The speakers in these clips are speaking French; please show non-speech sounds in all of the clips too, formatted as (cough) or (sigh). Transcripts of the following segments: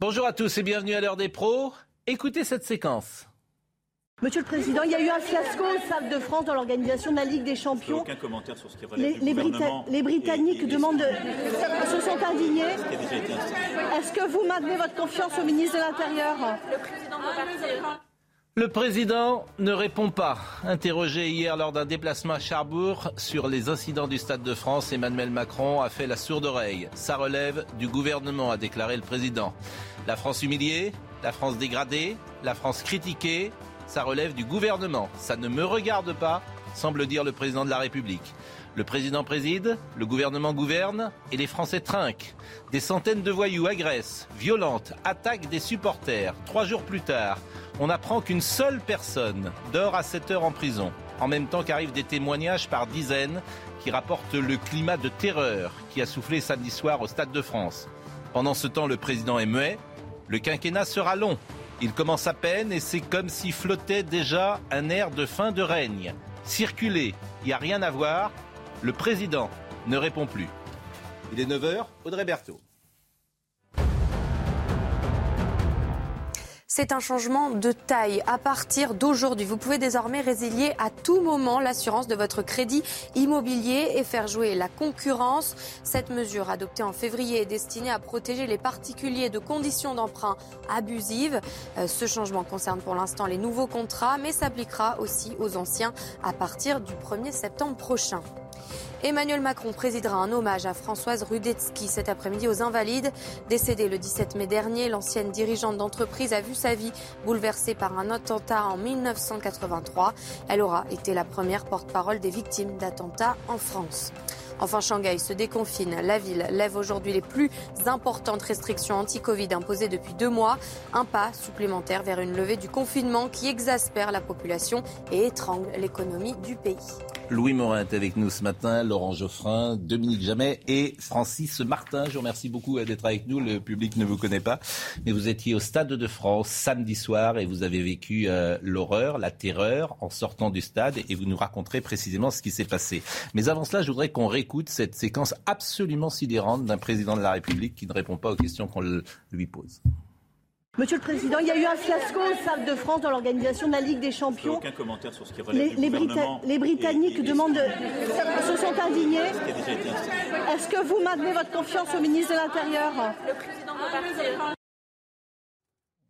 Bonjour à tous et bienvenue à l'heure des pros. Écoutez cette séquence. Monsieur le Président, il y a eu un fiasco au Stade de France dans l'organisation de la Ligue des Champions. Aucun commentaire sur ce qui relève Les, du les Brita- gouvernement les Britanniques et- et des- demandent, se sont indignés. Est-ce que vous maintenez votre confiance au ministre de l'Intérieur? Le président ne répond pas. Interrogé hier lors d'un déplacement à Charbourg sur les incidents du Stade de France, Emmanuel Macron a fait la sourde oreille. Ça relève du gouvernement, a déclaré le président. La France humiliée, la France dégradée, la France critiquée, ça relève du gouvernement. Ça ne me regarde pas, semble dire le président de la République. Le président préside, le gouvernement gouverne et les Français trinquent. Des centaines de voyous agressent, violentent, attaquent des supporters. Trois jours plus tard, on apprend qu'une seule personne dort à 7 heures en prison. En même temps qu'arrivent des témoignages par dizaines qui rapportent le climat de terreur qui a soufflé samedi soir au Stade de France. Pendant ce temps, le président est muet. Le quinquennat sera long. Il commence à peine et c'est comme s'y flottait déjà un air de fin de règne. Circuler, il n'y a rien à voir. Le président ne répond plus. Il est 9h, Audrey Berthaud. C'est un changement de taille. À partir d'aujourd'hui, vous pouvez désormais résilier à tout moment l'assurance de votre crédit immobilier et faire jouer la concurrence. Cette mesure adoptée en février est destinée à protéger les particuliers de conditions d'emprunt abusives. Euh, Ce changement concerne pour l'instant les nouveaux contrats, mais s'appliquera aussi aux anciens à partir du 1er septembre prochain. Emmanuel Macron présidera un hommage à Françoise Rudetsky cet après-midi aux Invalides. Décédée le 17 mai dernier, l'ancienne dirigeante d'entreprise a vu sa vie bouleversée par un attentat en 1983. Elle aura été la première porte-parole des victimes d'attentats en France. Enfin, Shanghai se déconfine. La ville lève aujourd'hui les plus importantes restrictions anti-Covid imposées depuis deux mois. Un pas supplémentaire vers une levée du confinement qui exaspère la population et étrangle l'économie du pays. Louis Morin est avec nous ce matin, Laurent Geoffrin, Dominique Jamais et Francis Martin. Je vous remercie beaucoup d'être avec nous. Le public ne vous connaît pas, mais vous étiez au Stade de France samedi soir et vous avez vécu euh, l'horreur, la terreur en sortant du stade et vous nous raconterez précisément ce qui s'est passé. Mais avant cela, je voudrais qu'on réécoute cette séquence absolument sidérante d'un président de la République qui ne répond pas aux questions qu'on lui pose. Monsieur le Président, il y a eu un fiasco au Stade de France dans l'organisation de la Ligue des Champions. Aucun commentaire sur ce qui relève Les, du les gouvernement Brita- les et- Britanniques et demandent, se sont indignés. Est-ce que vous maintenez votre confiance au ministre de l'Intérieur?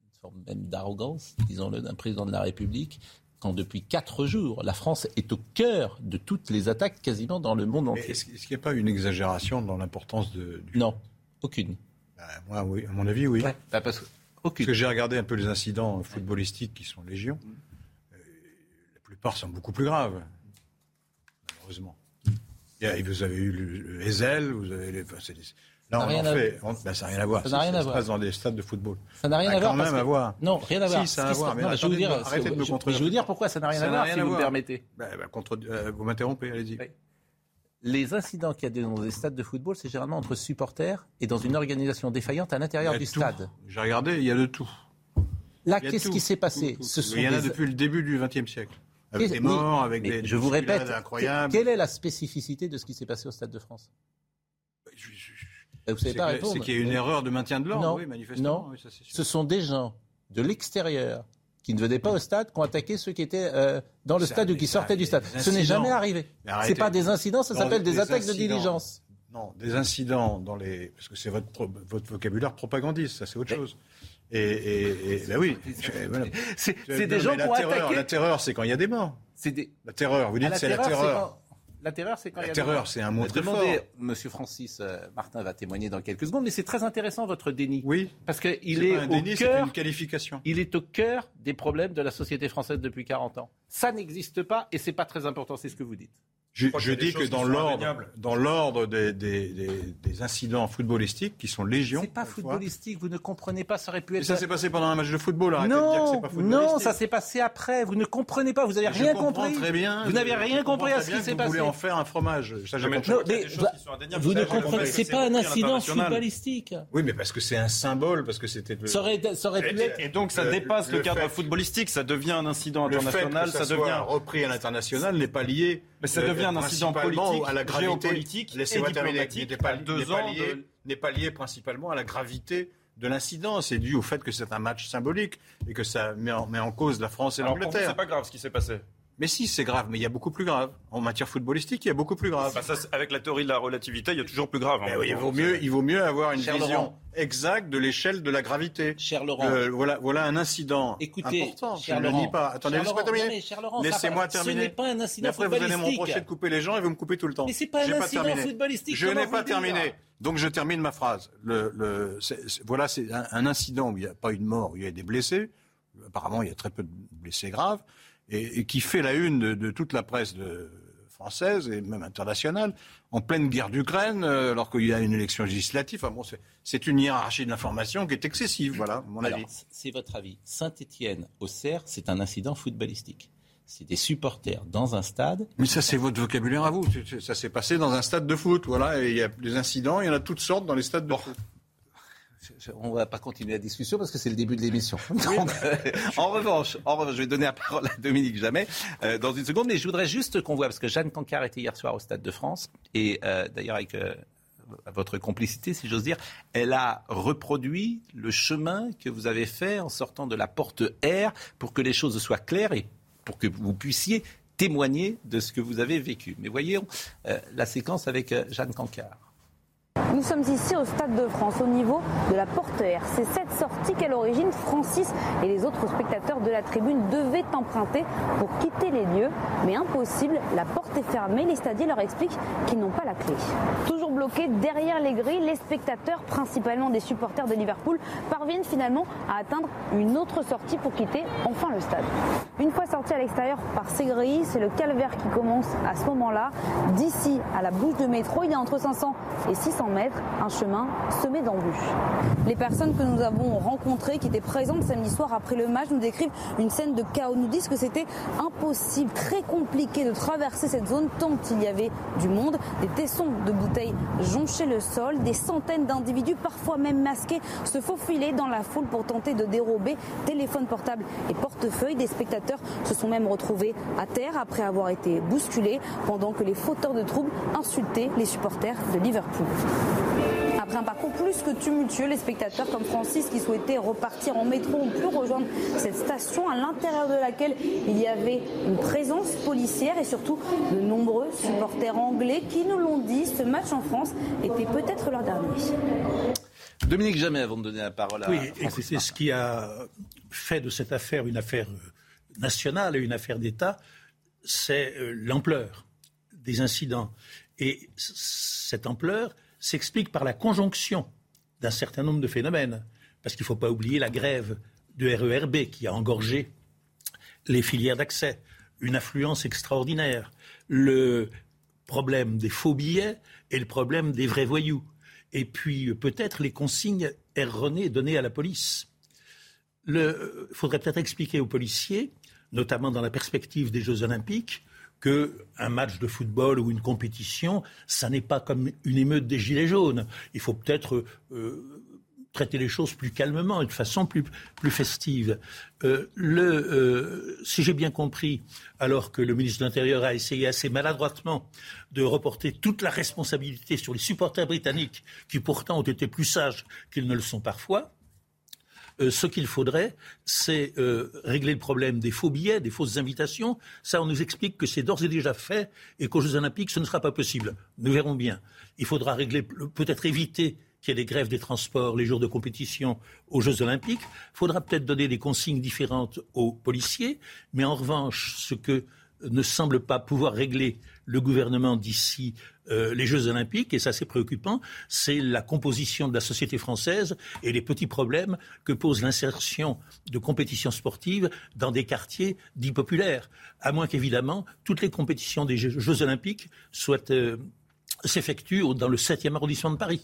Une forme même d'arrogance, disons-le, d'un président de la République quand depuis quatre jours, la France est au cœur de toutes les attaques quasiment dans le monde entier. Est-ce est-ce qu'il n'y a pas une exagération dans l'importance de, du... Non, aucune. Bah, moi, oui, à mon avis, oui. Ouais, bah parce que, Parce que j'ai regardé un peu les incidents footballistiques qui sont légion. Euh, la plupart sont beaucoup plus graves, malheureusement. Y a- vous avez eu le, Ezel, vous avez les. enfin, Là, n'a on rien en à- fait. on- bah, ça n'a rien à voir. Ça n'a rien à se voir. passe dans des stades de football. Ça n'a rien Bah, à voir. quand même que- à voir. Non, rien à Si, voir. ça a Ce à se voir, passe- mais non, je vais vous dire, arrêtez de me contredire. Je vais vous dire pourquoi ça n'a rien Ça à n'a voir, si vous me permettez. Bah, contre- euh, vous m'interrompez, allez-y. Les incidents qu'il y a dans les stades de football, c'est généralement entre supporters et dans une organisation défaillante à l'intérieur du tout. stade. J'ai regardé, il y a de tout. Là, qu'est-ce qui s'est passé tout, Ce sont Il y en a des- depuis le début du XXe siècle. Avec des oui, morts, avec des. je vous répète, incroyables. quelle est la spécificité de ce qui s'est passé au Stade de France? Je- je- Vous savez pas répondre. c'est qu'il y a une erreur de maintien de l'ordre, oui, manifestement. non. oui, ça, c'est sûr. Ce sont des gens de l'extérieur qui ne venaient pas au stade, qui ont attaqué ceux qui étaient euh, dans le Ça, stade ou qui sortaient du stade. Ce n'est jamais arrivé. Ce arrêtez. pas des incidents, ça s'appelle des des attaques de diligence. Non, des incidents dans les. Parce que c'est votre, vocabulaire propagandiste, ça c'est autre chose. Et, et, et ben oui. (laughs) voilà. C'est des gens qui la ont. La terreur, c'est quand il y a des morts. Des... La terreur, vous Ah, dites la c'est la terreur, La terreur, c'est quand il y La a terreur, des morts. c'est un mot très Demandez, fort. Monsieur Francis euh, Martin va témoigner dans quelques secondes, mais c'est très intéressant votre déni. Oui. Parce qu'il est, pas un au déni, cœur une qualification. il est au cœur des problèmes de la société française depuis 40 ans. Ça n'existe pas et c'est pas très important, c'est ce que vous dites. Je, dis que dans l'ordre, indéniables. dans l'ordre des, des- des- des incidents footballistiques qui sont légion. C'est pas footballistique, vous ne comprenez pas, ça aurait pu Mais être. ça s'est passé pendant un match de football. Arrêtez de dire que non, c'est pas footballistique. non, ça s'est passé après. Vous ne comprenez pas, vous avez Je rien comprends compris. Très bien. Vous n'avez rien compris à ce qui s'est que Vous voulez passé. en faire un fromage. Ça, je Non, mais. Non, mais bah, vous ne comprenez, c'est pas un incident footballistique. Oui, mais parce que c'est un symbole, parce que c'était. Ça aurait, ça aurait pu être. Et, donc ça dépasse le, cadre footballistique, ça devient un incident international, ça, devient repris à l'international n'est pas lié. Mais ça euh, devient un incident politique, à la gravité. géopolitique et diplomatique N'est pas, deux ans n'est pas lié principalement à la gravité de l'incident. C'est dû au fait que c'est un match symbolique et que ça met en, met en cause la France et l'Angleterre. c'est pas grave ce qui s'est passé. Mais si, c'est grave, mais il y a beaucoup plus grave. En matière footballistique, il y a beaucoup plus grave. Bah, ça, avec la théorie de la relativité, il y a toujours plus grave. hein. Mais oui, il, vaut mieux, il vaut mieux avoir une Cher vision Laurent. exacte de l'échelle de la gravité. Cher Laurent. Euh, voilà, voilà un incident Écoutez, important. Je cher ne le nie pas. Attendez, laissez-moi terminer. Laissez-moi ce n'est pas un incident Mais après, vous allez footballistique. m'emprocher de couper les gens et vous me coupez tout le temps. Mais c'est pas un incident terminé. footballistique, Je n'ai pas terminé. Donc je termine ma phrase. Le, le- voilà, c'est un, un incident où il n'y a pas eu de mort, où il y a des blessés. Apparemment, il y a très peu de blessés graves. Et, et qui fait la une de, de toute la presse de- française et même internationale, en pleine guerre d'Ukraine, euh, alors qu'il y a une élection législative. Enfin bon, c'est- une hiérarchie de l'information qui est excessive, voilà, à mon Alors, avis. c'est votre avis. Saint-Étienne, Auxerre, c'est un incident footballistique. C'est des supporters dans un stade. Mais ça, c'est votre vocabulaire à vous. Ça s'est passé dans un stade de foot, voilà. Et il y a des incidents, il y en a toutes sortes dans les stades de foot. On ne va pas continuer la discussion parce que c'est le début de l'émission. (laughs) Donc, euh, en revanche, en revanche, je vais donner la parole à Dominique Jamais euh, dans une seconde, mais je voudrais juste qu'on voit parce que Jeanne Cancard était hier soir au Stade de France et euh, d'ailleurs avec euh, votre complicité, si j'ose dire, elle a reproduit le chemin que vous avez fait en sortant de la porte R pour que les choses soient claires et pour que vous puissiez témoigner de ce que vous avez vécu. Mais voyons la séquence avec Jeanne Cancard. Nous sommes ici au Stade de France, au niveau de la porte R. C'est cette sortie qu'à l'origine, Francis et les autres spectateurs de la tribune devaient emprunter pour quitter les lieux. Mais impossible, la porte est fermée. Les stadiers leur expliquent qu'ils n'ont pas la clé. Toujours bloqués derrière les grilles, les spectateurs, principalement des supporters de Liverpool, parviennent finalement à atteindre une autre sortie pour quitter enfin le stade. Une fois sortis à l'extérieur par ces grilles, c'est le calvaire qui commence à ce moment-là. D'ici à la bouche de métro, il y a entre 500 et 600 mètres, un chemin semé d'embûches. Les personnes que nous avons rencontrées, qui étaient présentes samedi soir après le match, nous décrivent une scène de chaos, nous disent que c'était impossible, très compliqué de traverser cette zone tant il y avait du monde. Des tessons de bouteilles jonchaient le sol, des centaines d'individus, parfois même masqués, se faufilaient dans la foule pour tenter de dérober téléphones portables et portefeuilles. Des spectateurs se sont même retrouvés à terre après avoir été bousculés pendant que les fauteurs de troubles insultaient les supporters de Liverpool. Après un parcours plus que tumultueux, les spectateurs comme Francis qui souhaitaient repartir en métro ont pu rejoindre cette station à l'intérieur de laquelle il y avait une présence policière et surtout de nombreux supporters anglais qui nous l'ont dit, ce match en France était peut-être leur dernier. Dominique Jamais, avant de donner la parole à Oui, Martin. ce qui a fait de cette affaire une affaire euh, nationale et une affaire d'État, c'est euh, l'ampleur des incidents. Et cette ampleur s'explique par la conjonction d'un certain nombre de phénomènes. Parce qu'il ne faut pas oublier la grève de RERB qui a engorgé les filières d'accès, une affluence extraordinaire, le problème des faux billets et le problème des vrais voyous, et puis euh, peut-être les consignes erronées données à la police. Il faudrait peut-être expliquer aux policiers, notamment dans la perspective des Jeux Olympiques, qu'un match de football ou une compétition, ça n'est pas comme une émeute des Gilets jaunes. Il faut peut-être euh, traiter les choses plus calmement de façon plus, plus festive. Euh, le, euh, si j'ai bien compris, alors que le ministre de l'Intérieur a essayé assez maladroitement de reporter toute la responsabilité sur les supporters britanniques, qui pourtant ont été plus sages qu'ils ne le sont parfois, euh, ce qu'il faudrait, c'est euh, régler le problème des faux billets, des fausses invitations. Ça, on nous explique que c'est d'ores et déjà fait et qu'aux Jeux Olympiques, ce ne sera pas possible. Nous verrons bien. Il faudra régler, peut-être éviter qu'il y ait des grèves des transports les jours de compétition aux Jeux Olympiques. Il faudra peut-être donner des consignes différentes aux policiers. Mais en revanche, ce que ne semble pas pouvoir régler le gouvernement d'ici euh, les Jeux Olympiques, et ça c'est préoccupant, c'est la composition de la société française et les petits problèmes que pose l'insertion de compétitions sportives dans des quartiers dits populaires. À moins qu'évidemment, toutes les compétitions des Jeux, Olympiques soient, euh, s'effectuent dans le 7e arrondissement de Paris.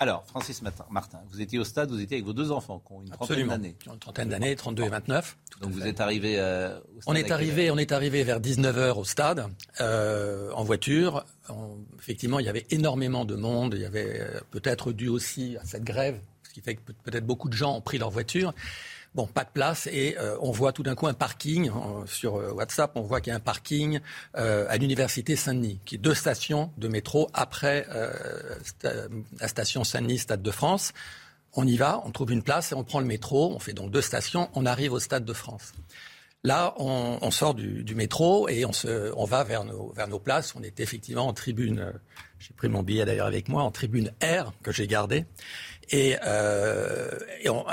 Alors, Francis Martin, vous étiez au stade, vous étiez avec vos deux enfants qui ont une trentaine d'années. Qui ont Une trentaine d'années, 32 et 29. Donc vous êtes arrivé euh, au stade On est arrivé, on est arrivé vers 19h au stade euh, en voiture. On- effectivement, il y avait énormément de monde. Il y avait euh, peut-être dû aussi à cette grève, ce qui fait que peut- peut-être beaucoup de gens ont pris leur voiture. Bon, pas de place et euh, on voit tout d'un coup un parking euh, sur euh, WhatsApp. On voit qu'il y a un parking à l'université Saint-Denis, qui est deux stations de métro après la station Saint-Denis, Stade de France. On y va, on trouve une place et on prend le métro. On fait donc deux stations. On arrive au Stade de France. Là, on, sort du, du métro et on, se, on va vers nos, vers nos places. On est effectivement en tribune, j'ai pris mon billet d'ailleurs avec moi, en tribune R que j'ai gardé. Et, euh,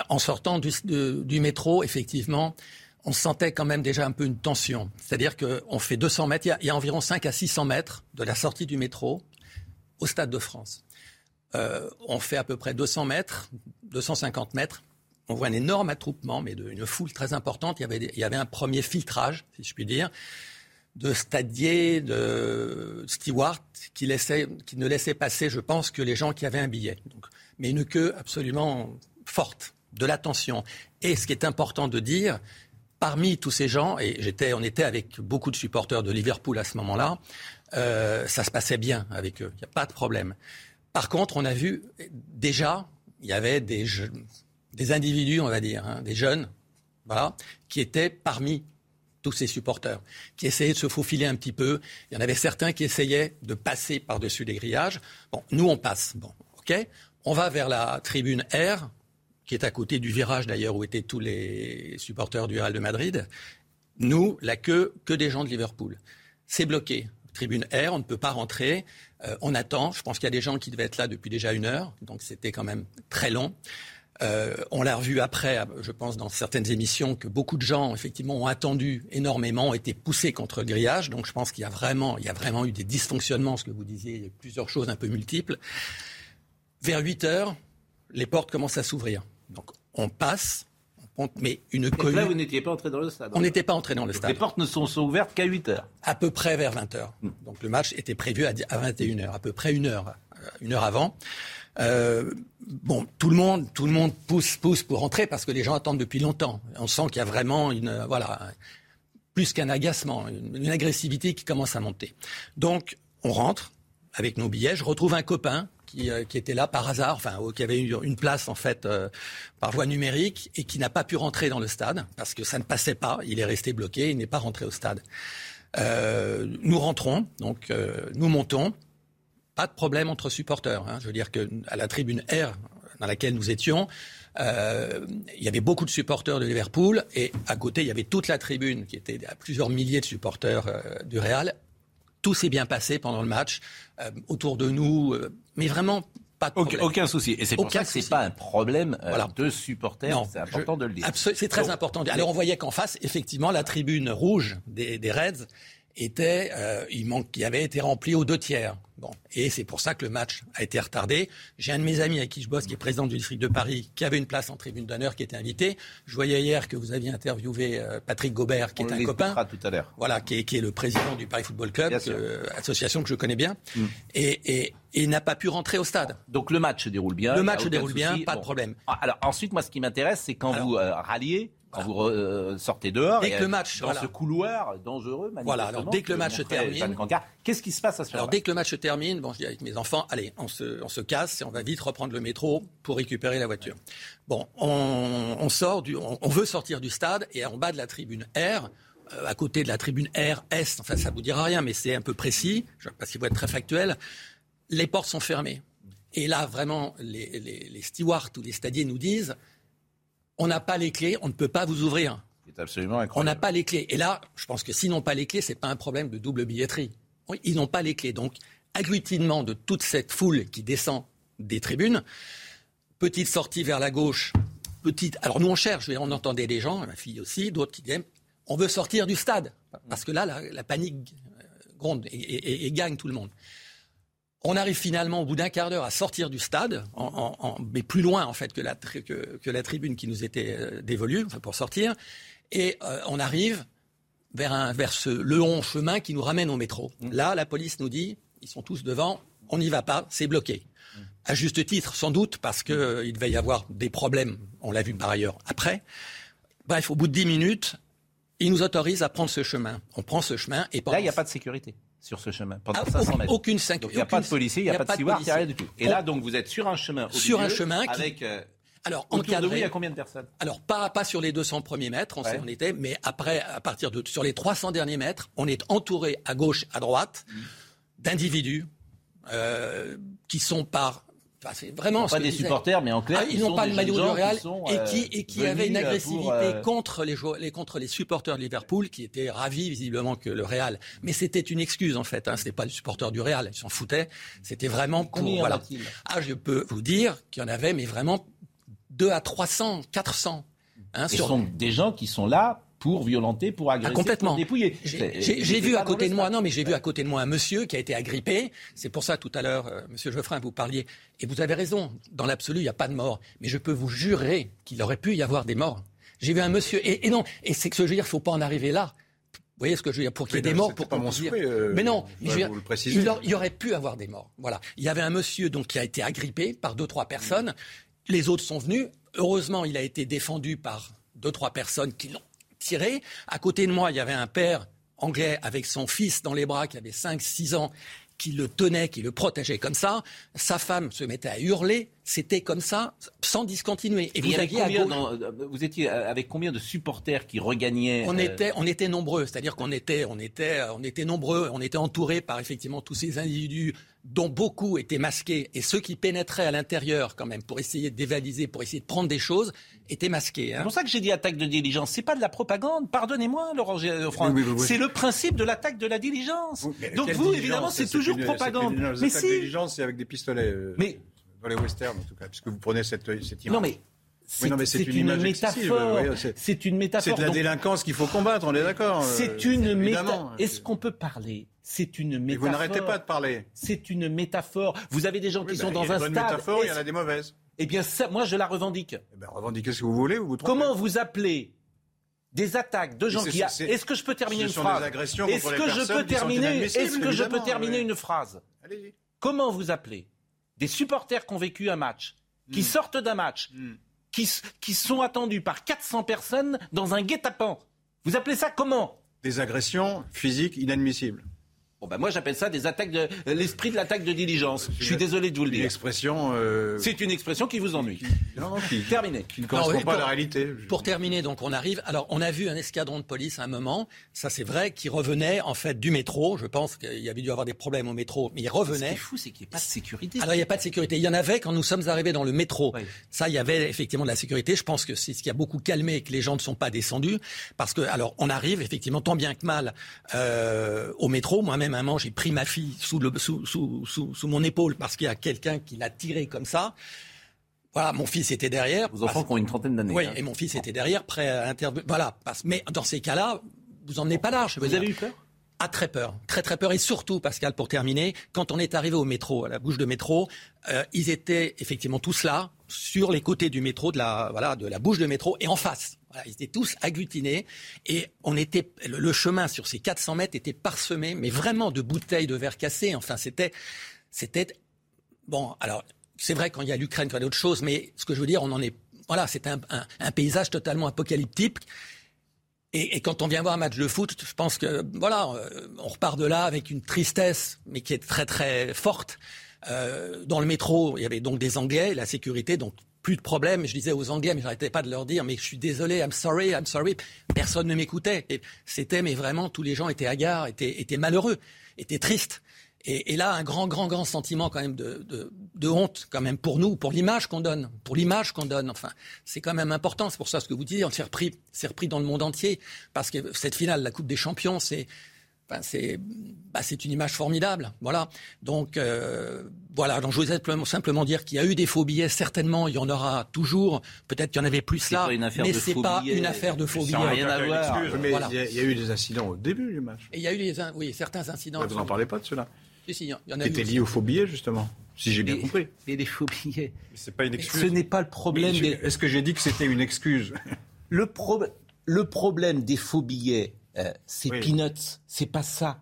en sortant du, métro, effectivement, on sentait quand même déjà un peu une tension. C'est-à-dire qu'on fait 200 mètres, il y, a, environ 5 à 600 mètres de la sortie du métro au Stade de France. Euh, on fait à peu près 200 mètres, 250 mètres. On voit un énorme attroupement, mais de, une foule très importante. Il y, avait, un premier filtrage, si je puis dire, de stadiers, de stewards qui, ne laissaient passer, je pense, que les gens qui avaient un billet. Mais une queue absolument forte, de l'attention. Et ce qui est important de dire, parmi tous ces gens, et j'étais, on était avec beaucoup de supporters de Liverpool à ce moment-là, euh, ça se passait bien avec eux, il n'y a pas de problème. Par contre, on a vu déjà, il y avait des, des individus, on va dire, hein, des jeunes, voilà, qui étaient parmi tous ces supporters, qui essayaient de se faufiler un petit peu. Il y en avait certains qui essayaient de passer par-dessus les grillages. Bon, nous, on passe. Bon, OK On va vers la tribune R, qui est à côté du virage d'ailleurs où étaient tous les supporters du Real de Madrid. Nous, la queue, que des gens de Liverpool. C'est bloqué. Tribune R, on ne peut pas rentrer. Euh, on attend. Je pense qu'il y a des gens qui devaient être là depuis déjà une heure, donc c'était quand même très long. Euh, on l'a revu après, je pense, dans certaines émissions, que beaucoup de gens, effectivement, ont attendu énormément, ont été poussés contre le grillage. Donc, je pense qu'il y a vraiment, il y a vraiment eu des dysfonctionnements, ce que vous disiez, il y a eu plusieurs choses un peu multiples. Vers 8 heures, les portes commencent à s'ouvrir. Donc, on passe, on compte, mais une Donc là, vous n'étiez pas entré dans le stade. On n'était pas entré dans le stade. Les portes ne sont, sont ouvertes qu'à 8 heures. À peu près vers 20h. Donc le match était prévu à, di- à 21h, à peu près une heure, euh, une heure avant. Euh, bon, tout le monde, tout le monde pousse, pousse pour rentrer parce que les gens attendent depuis longtemps. On sent qu'il y a vraiment une, euh, voilà, plus qu'un agacement, une, une agressivité qui commence à monter. Donc on rentre avec nos billets. Je retrouve un copain qui, euh, qui était là par hasard, enfin euh, qui avait eu une place en fait euh, par voie numérique et qui n'a pas pu rentrer dans le stade parce que ça ne passait pas. Il est resté bloqué, il n'est pas rentré au stade. Nous rentrons, donc nous montons. Pas de problème entre supporters. hein. Je veux dire que à la tribune R dans laquelle nous étions, il y avait beaucoup de supporters de Liverpool et à côté il y avait toute la tribune qui était à plusieurs milliers de supporters du Real. Tout s'est bien passé pendant le match euh, autour de nous, euh, mais vraiment pas de Aucun, problème. aucun souci. Et c'est pour Aucun ça que c'est souci. pas un problème euh, Voilà. de supporters. C'est important je- de le dire. C'est très Donc, important. Alors on voyait qu'en face, effectivement, la tribune rouge des, des Reds était, euh, il manque, qui avait été remplie aux deux tiers. Bon, et c'est pour ça que le match a été retardé. J'ai un de mes amis avec qui je bosse, qui est président du district de Paris, qui avait une place en tribune d'honneur, qui était invité. Je voyais hier que vous aviez interviewé euh, Patrick Gobert, qui on est un copain. tout à l'heure. Voilà, qui est, qui est le président du Paris Football Club. Mm. euh, association que je connais bien, et, et, et il n'a pas pu rentrer au stade. Donc le match se déroule bien. Le match se déroule bien, souci. pas de problème. Ah, Alors ensuite, moi, ce qui m'intéresse, c'est quand Alors, vous euh, ralliez, quand vous euh, sortez dehors, Dès et, que le match, dans voilà. ce couloir dangereux. Voilà, alors dès que le match se termine- Qu'est-ce qui se passe à ce Alors dès que le match se termine, bon, je dis avec mes enfants, allez, on se, on se casse et on va vite reprendre le métro pour récupérer la voiture. Bon, on, on sort du, on, on veut sortir du stade et en bas de la tribune R, euh, à côté de la tribune R Est, enfin ça vous dira rien, mais c'est un peu précis, je ne sais pas si vous êtes très factuel, les portes sont fermées. Et là, vraiment, les, les, les stewards ou les stadiers nous disent, on n'a pas les clés, on ne peut pas vous ouvrir. C'est absolument On incroyable. n'a pas les clés. Et là, je pense que s'ils n'ont pas les clés, c'est pas un problème de double billetterie. Ils n'ont pas les clés. Donc, agglutinement de toute cette foule qui descend des tribunes, petite sortie vers la gauche, petite. Alors nous on cherche, on entendait des gens, ma fille aussi, d'autres qui disaient, on veut sortir du stade parce que là la, la panique euh, gronde et, et- et- et gagne tout le monde. On arrive finalement au bout d'un quart d'heure à sortir du stade, en, en- en- mais plus loin en fait que la, tri- que, que la tribune qui nous était euh, dévolue enfin, pour sortir. Et euh, on arrive vers, un, vers ce, le long chemin qui nous ramène au métro. Là, la police nous dit, ils sont tous devant, on n'y va pas, c'est bloqué. À juste titre, sans doute, parce qu'il devait y avoir des problèmes, on l'a vu par ailleurs après. Bref, au bout de 10 minutes, ils nous autorisent à prendre ce chemin. On prend ce chemin et Là, il n'y a pas de sécurité sur ce chemin, pendant Ah, 500 mètres. aucune Donc, il n'y a pas de policiers, il n'y a, pas de steward, il n'y a rien du tout. Et On- là, donc, vous êtes sur un chemin. Au Sur un chemin qui- Avec. euh, Alors, autour de vous, encadré. il y a combien de personnes? Alors, pas, pas sur les 200 premiers mètres, on Ouais. sait où on était, mais après, à partir de, sur les 300 derniers mètres, on est entouré à gauche, à droite, Mm. d'individus euh, qui sont par. Enfin, c'est vraiment ce Pas que des supporters, mais en clair, Ah, ils n'ont pas le maillot du Real qui sont, et euh, qui, et qui venus, avaient une euh, pour, agressivité euh, contre, les joueurs, les, contre les supporters de Liverpool qui étaient ravis visiblement que le Real. Mais c'était une excuse en fait. Hein. C'était pas le supporter du Real, ils s'en foutaient. C'était vraiment pour voilà. Ah, je peux vous dire qu'il y en avait, mais vraiment 2 à 300, 400. Hein, Ce sur- sont des gens qui sont là pour violenter, pour agresser, ah, complètement. pour dépouiller. J'ai- c'est vu à côté de moi, non, mais j'ai vu à côté de moi un monsieur qui a été agrippé. C'est pour ça tout à l'heure, euh, Monsieur Geoffrin, vous parliez, et vous avez raison. Dans l'absolu, il n'y a pas de mort, mais je peux vous jurer qu'il aurait pu y avoir des morts. J'ai vu un monsieur, et, et non, et c'est que ce que je veux dire, il faut pas en arriver là. Vous voyez ce que je veux dire? Pour qu'il y ait des morts, pour pas qu'on mon dire- souhait, euh, Mais non, je mais je veux dire, vous le préciser. il, aur- il y aurait pu avoir des morts. Voilà. Il y avait un monsieur donc qui a été agrippé par deux trois personnes. Les autres sont venus. Heureusement, il a été défendu par deux trois personnes qui l'ont tiré. À côté de moi, il y avait un père anglais avec son fils dans les bras qui avait 5-6 ans qui le tenait, qui le protégeait comme ça. Sa femme se mettait à hurler. C'était comme ça, sans discontinuer. Et vous aviez à combien gauche- dans- euh, vous étiez avec combien de supporters qui regagnaient on euh, était, on était nombreux, c'est-à-dire qu'on était, on était, on était nombreux, on était entourés par effectivement tous ces individus dont beaucoup étaient masqués et ceux qui pénétraient à l'intérieur quand même pour essayer de dévaliser, pour essayer de prendre des choses, étaient masqués. hein. C'est pour ça que j'ai dit attaque de diligence. C'est pas de la propagande. Pardonnez-moi, Laurent Geoffrin. Oui, oui, oui, oui. C'est le principe de l'attaque de la diligence. Mais Donc vous, diligence évidemment, c'est toujours une- propagande. une- Mais si. de diligence, c'est avec des pistolets. euh, Mais- Dans les westerns, en tout cas, puisque vous prenez cette, cette image. Non mais. C'est une une, métaphore. oui, c'est- une métaphore. C'est de la Donc, délinquance qu'il faut combattre, on est d'accord. euh, C'est une évidemment. métaphore. Est-ce qu'on peut parler C'est une métaphore. vous n'arrêtez pas de parler. C'est une métaphore. Vous avez des gens Oui, qui ben, sont il y dans a un bonnes stade. métaphores, il y en a des mauvaises. Eh bien, ça, moi, je la revendique. Eh ben, revendiquez ce que vous voulez, vous vous trompez. Comment vous appelez des attaques de gens qui a... Est-ce que je peux terminer ce une phrase Est-ce que je peux terminer Est-ce que je peux terminer une phrase. Comment vous appelez des supporters qui ont vécu un match, qui Hmm. sortent d'un match, qui, s- qui sont attendus par 400 personnes dans un guet-apens? Vous appelez ça comment? Des agressions physiques inadmissibles. Bon ben moi j'appelle ça des attaques de l'esprit de l'attaque de diligence. Je suis désolé de vous le Une dire. expression. euh, C'est une expression qui vous ennuie. non, non, qui, Terminé. qui ne correspond oui, pas à pour- la réalité. Pour terminer, donc on arrive. Alors, on a vu un escadron de police à un moment. Ça, c'est vrai, qui revenait en fait du métro. Je pense qu'il y avait dû avoir des problèmes au métro, mais il Ce qui revenait. est fou, c'est qu'il n'y ait pas de sécurité. Alors, il n'y a pas de sécurité. Il y en avait quand nous sommes arrivés dans le métro. Oui. Ça, il y avait effectivement de la sécurité. Je pense que c'est ce qui a beaucoup calmé et que les gens ne sont pas descendus. Parce que, alors, on arrive effectivement tant bien que mal euh, au métro. Moi-même, un moment, j'ai pris ma fille sous, le, sous, sous, sous, sous mon épaule parce qu'il y a quelqu'un qui l'a tiré comme ça. Voilà, mon fils était derrière. Vos enfants qui ont une trentaine d'années. Oui, hein. et mon fils était derrière, prêt à intervenir. Voilà, parce- mais dans ces cas-là, vous emmenez pas large. Vous dire. avez eu peur? Ah, très peur, très très peur. Et surtout, Pascal, pour terminer, quand on est arrivé au métro, à la bouche de métro, euh, ils étaient effectivement tous là, sur les côtés du métro, de la, voilà, de la bouche de métro, et en face. Ils étaient tous agglutinés, et on était, le, chemin sur ces 400 mètres était parsemé, mais vraiment de bouteilles de verre cassés. Enfin, c'était, c'était, bon, alors, c'est vrai quand il y a l'Ukraine, quand il y a d'autres choses, mais ce que je veux dire, on en est, voilà, c'est un, un, paysage totalement apocalyptique. Et, et quand on vient voir un match de foot, je pense que voilà, euh, on repart de là avec une tristesse, mais qui est très très forte. Euh, dans le métro, il y avait donc des Anglais, la sécurité, donc plus de problème. Je disais aux Anglais, mais j'arrêtais pas de leur dire, mais je suis désolé, I'm sorry, I'm sorry. Personne ne m'écoutait. C'était, mais vraiment, tous les gens étaient hagards, étaient, étaient malheureux, étaient tristes. Et, et là, un grand, grand, grand sentiment quand même de, de, de honte, quand même pour nous, pour l'image qu'on donne, pour l'image qu'on donne. Enfin, c'est quand même important. C'est pour ça ce que vous dites. On s'est repris, c'est repris dans le monde entier parce que cette finale, la Coupe des Champions, c'est, enfin, c'est, bah, c'est une image formidable. Voilà. Donc, euh, voilà. Donc, je voulais simplement, simplement dire qu'il y a eu des faux billets. Certainement, il y en aura toujours. Peut-être qu'il y en avait plus là, mais de c'est faux pas billets. une affaire de faux billets. rien à voir. d'excuse, Mais Voilà. il y, a- il y a eu des incidents au début du match. Et il y a eu oui, certains incidents. Vous n'en parlez pas de cela. Si, si, il y en a Qui eu était aussi. lié au faux billet, justement, si j'ai bien compris. Et les faux billets. C'est pas une excuse. Ce n'est pas le problème Mais des... Est-ce que j'ai dit que c'était une excuse? Le, pro- le problème des faux billets, euh, c'est Oui. peanuts. C'est pas ça.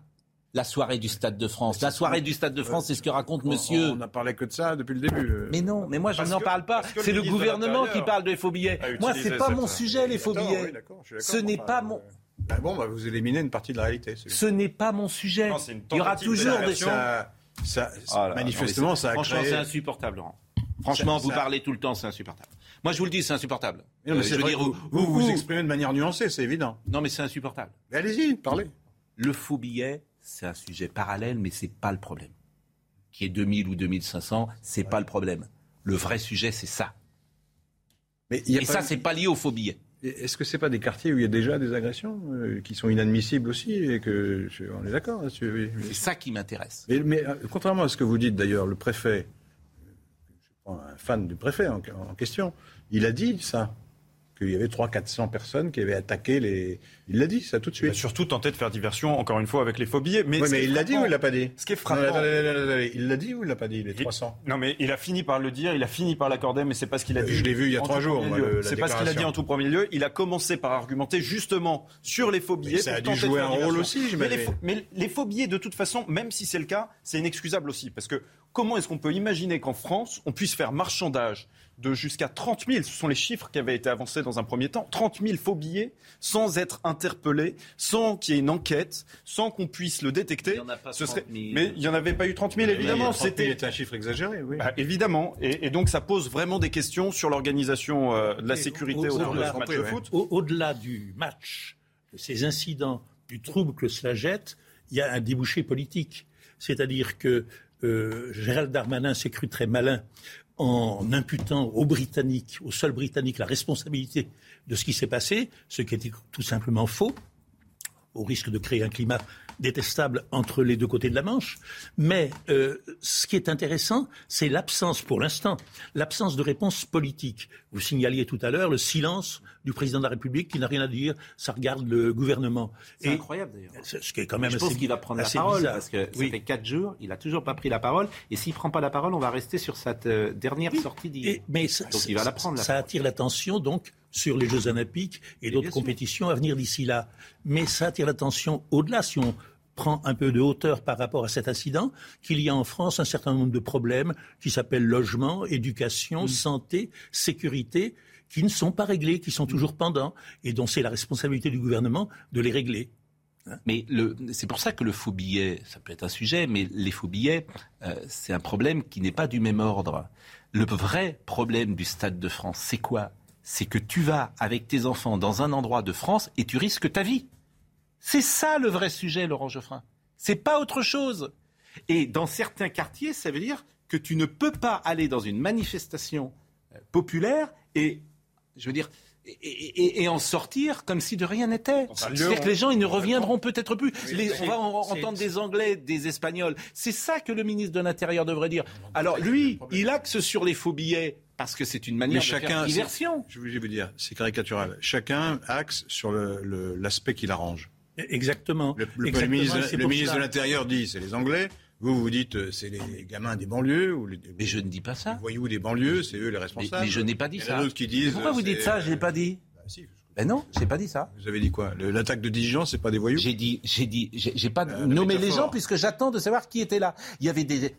La soirée du Stade de France. La soirée du Stade de France, c'est ce que raconte monsieur. On n'a parlé que de ça depuis le début. euh. Mais non, mais moi je n'en parle pas. le C'est le gouvernement qui parle des faux billets. Moi, c'est pas mon sujet, les faux D'accord, billets. oui. Ce n'est pas euh, mon, bah bon, bah, vous éliminez une partie de la réalité. ce n'est pas mon sujet. Non, Il y aura toujours des d'évaluation. Ça, ça- Ah manifestement, non, ça a Franchement, créé. c'est insupportable, Laurent. Franchement, Ça- vous ça- parlez tout le temps, c'est insupportable. Moi, je vous le dis, c'est insupportable. Mais non, mais Euh, je veux dire, vous, vous vous exprimez de manière nuancée, c'est évident. Non, mais c'est insupportable. Mais allez-y, parlez. Le faux billet, c'est un sujet parallèle, mais c'est pas le problème. Qui est 2000 ou 2500, c'est pas le problème. Le vrai sujet, c'est ça. Mais il y a Et pas- ça, c'est pas lié au faux billet. Est-ce que c'est pas des quartiers où il y a déjà des agressions euh, qui sont inadmissibles aussi et que je- on est d'accord là-dessus oui, oui. C'est ça qui m'intéresse. Mais, mais, euh, contrairement à ce que vous dites d'ailleurs, le préfet, un fan du préfet en, question, il a dit ça, qu'il y avait 300-400 personnes qui avaient attaqué les... Il l'a dit ça tout de Il a suite. surtout tenté de faire diversion, encore une fois, avec les faux billets. Mais, Oui, mais il l'a dit ou il l'a pas dit Ce qui est frappant. attendez, attendez, attendez, attendez. Il l'a dit ou il l'a pas dit, les Il- 300 Non, mais il a fini par le dire, il a fini par l'accorder, mais c'est pas ce qu'il a Euh, dit. je l'ai vu il y a trois jours, C'est pas ce qu'il a dit en tout premier lieu. Il a commencé par argumenter justement sur les faux billets. ça a dû jouer un rôle aussi, mais les, faux, mais les faux billets, de toute façon, même si c'est le cas, c'est inexcusable aussi. Parce que comment est-ce qu'on peut imaginer qu'en France, on puisse faire marchandage de jusqu'à 30 000, ce sont les chiffres qui avaient été avancés dans un premier temps, 30 000 faux billets sans être interpellés, sans qu'il y ait une enquête, sans qu'on puisse le détecter. Il y en a pas Ce serait- 30 000. Mais il n'y en avait pas eu 30 000, évidemment. C'était un chiffre exagéré, oui. bah, évidemment, et, et donc ça pose vraiment des questions sur l'organisation euh, de la Et sécurité au- de au-delà- ce match de foot. Au- Au-delà du match, de ces incidents, du trouble que cela jette, il y a un débouché politique. C'est-à-dire que euh, Gérald Darmanin s'est cru très malin en imputant aux Britanniques, aux seuls Britanniques, la responsabilité de ce qui s'est passé, ce qui était tout simplement faux, au risque de créer un climat détestable entre les deux côtés de la Manche. Mais euh, ce qui est intéressant, c'est l'absence, pour l'instant, l'absence de réponse politique. Vous signaliez tout à l'heure le silence du président de la République qui n'a rien à dire, ça regarde le gouvernement. C'est incroyable d'ailleurs. ce qui est quand même Je pense assez- qu'il va prendre la parole bizarre. parce que Oui. ça fait quatre jours, il a toujours pas pris la parole. Et s'il prend pas la parole, on va rester sur cette euh, dernière sortie d'hier. Mais ça, Donc il va la prendre. la ça parole. attire l'attention donc sur les Jeux Olympiques et d'autres compétitions à venir d'ici là. Mais ça attire l'attention au-delà, si on prend un peu de hauteur par rapport à cet incident, qu'il y a en France un certain nombre de problèmes qui s'appellent logement, éducation, Mm. santé, sécurité, qui ne sont pas réglés, qui sont toujours pendants, et dont c'est la responsabilité du gouvernement de les régler. Mais le- c'est pour ça que le faux billet, ça peut être un sujet, mais les faux billets, euh, c'est un problème qui n'est pas du même ordre. Le vrai problème du Stade de France, c'est quoi? C'est que tu vas avec tes enfants dans un endroit de France et tu risques ta vie. C'est ça le vrai sujet, Laurent Geoffrin. C'est pas autre chose. Et dans certains quartiers, ça veut dire que tu ne peux pas aller dans une manifestation euh, populaire et, je veux dire, et, et- et en sortir comme si de rien n'était. C'est-à-dire que les gens, ils ne reviendront peut-être plus. Les- on va entendre des Anglais, des Espagnols. C'est ça que le ministre de l'Intérieur devrait dire. Alors lui, il axe sur les faux billets parce que c'est une manière Mais de faire chacun, diversion. je vais vous dire, c'est caricatural. Chacun axe sur le- le- l'aspect qui l'arrange. Exactement. Le, le- le Exactement, ministre, le de l'Intérieur dit c'est les Anglais. Vous, vous dites euh, c'est les gamins des banlieues ou les, Mais je ne dis pas les ça. voyous des banlieues, c'est eux les Mais, responsables. mais je n'ai pas dit Il y en a ça. d'autres qui Mais disent. pourquoi vous euh, dites ça? Je n'ai pas dit. Bah, si, Ben non, j'ai pas dit ça. vous avez dit quoi? L'attaque de Dijon, c'est pas des voyous? J'ai dit, j'ai dit, j'ai pas Euh, nommé les gens puisque j'attends de savoir qui était là. Il y avait des,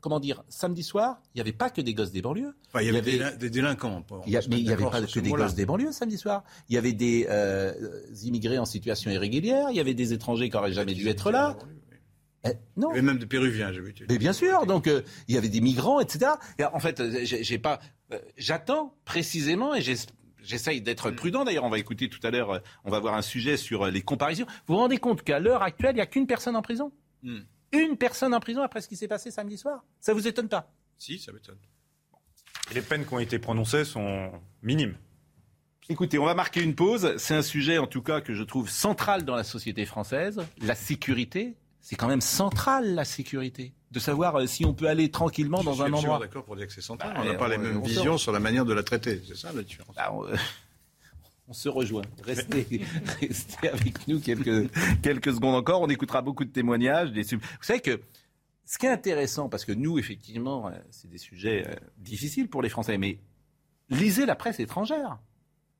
comment dire, samedi soir, il n'y avait pas que des gosses des banlieues. Enfin, il y avait, il y avait- des, délinquants. Il y a- mais il n'y avait pas que des gosses des banlieues samedi soir. Il y avait des euh, immigrés en situation irrégulière, il y avait des étrangers qui n'auraient jamais dû être là. Eh, non. Il y avait même des Péruviens, j'ai vu. Mais bien sûr, donc euh, il y avait des migrants, etc. Et en fait, euh, j'ai j'ai pas, euh, j'attends précisément et j'es- j'essaye d'être prudent. D'ailleurs, on va écouter tout à l'heure, euh, on va voir un sujet sur euh, les comparaisons. Vous vous rendez compte qu'à l'heure actuelle, il n'y a qu'une personne en prison? Hmm. Une personne en prison après ce qui s'est passé samedi soir Ça vous étonne pas? Si, ça m'étonne. Les peines qui ont été prononcées sont minimes. Écoutez, on va marquer une pause. C'est un sujet, en tout cas, que je trouve central dans la société française. La sécurité, c'est quand même central, la sécurité. De savoir euh, si on peut aller tranquillement dans suis un endroit. d'accord pour dire que c'est central. Bah, on n'a pas on- les mêmes on visions sur la manière de la traiter. C'est ça la différence. Bah, on, euh, on se rejoint. Restez, (laughs) restez avec nous quelques, quelques secondes encore. On écoutera beaucoup de témoignages. des sub- Vous savez que Ce qui est intéressant, parce que nous, effectivement, euh, c'est des sujets euh, difficiles pour les Français, mais lisez la presse étrangère.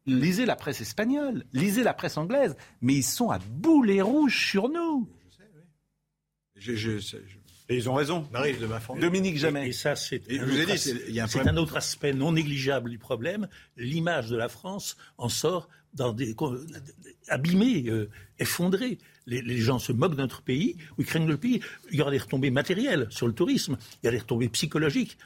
Lisez la presse espagnole, lisez la presse anglaise, mais ils sont à boulet rouge sur nous. Je, je- je- Et ils ont raison. m'arrive de m'informer. Dominique Jamais. Et ça, c'est un, autre as- un aspect non négligeable du problème. L'image de la France en sort dans des abîmée, euh, effondrée. Les, les gens se moquent de notre pays, ou ils craignent le pays. Il y aura des retombées matérielles sur le tourisme, il y a des retombées psychologiques.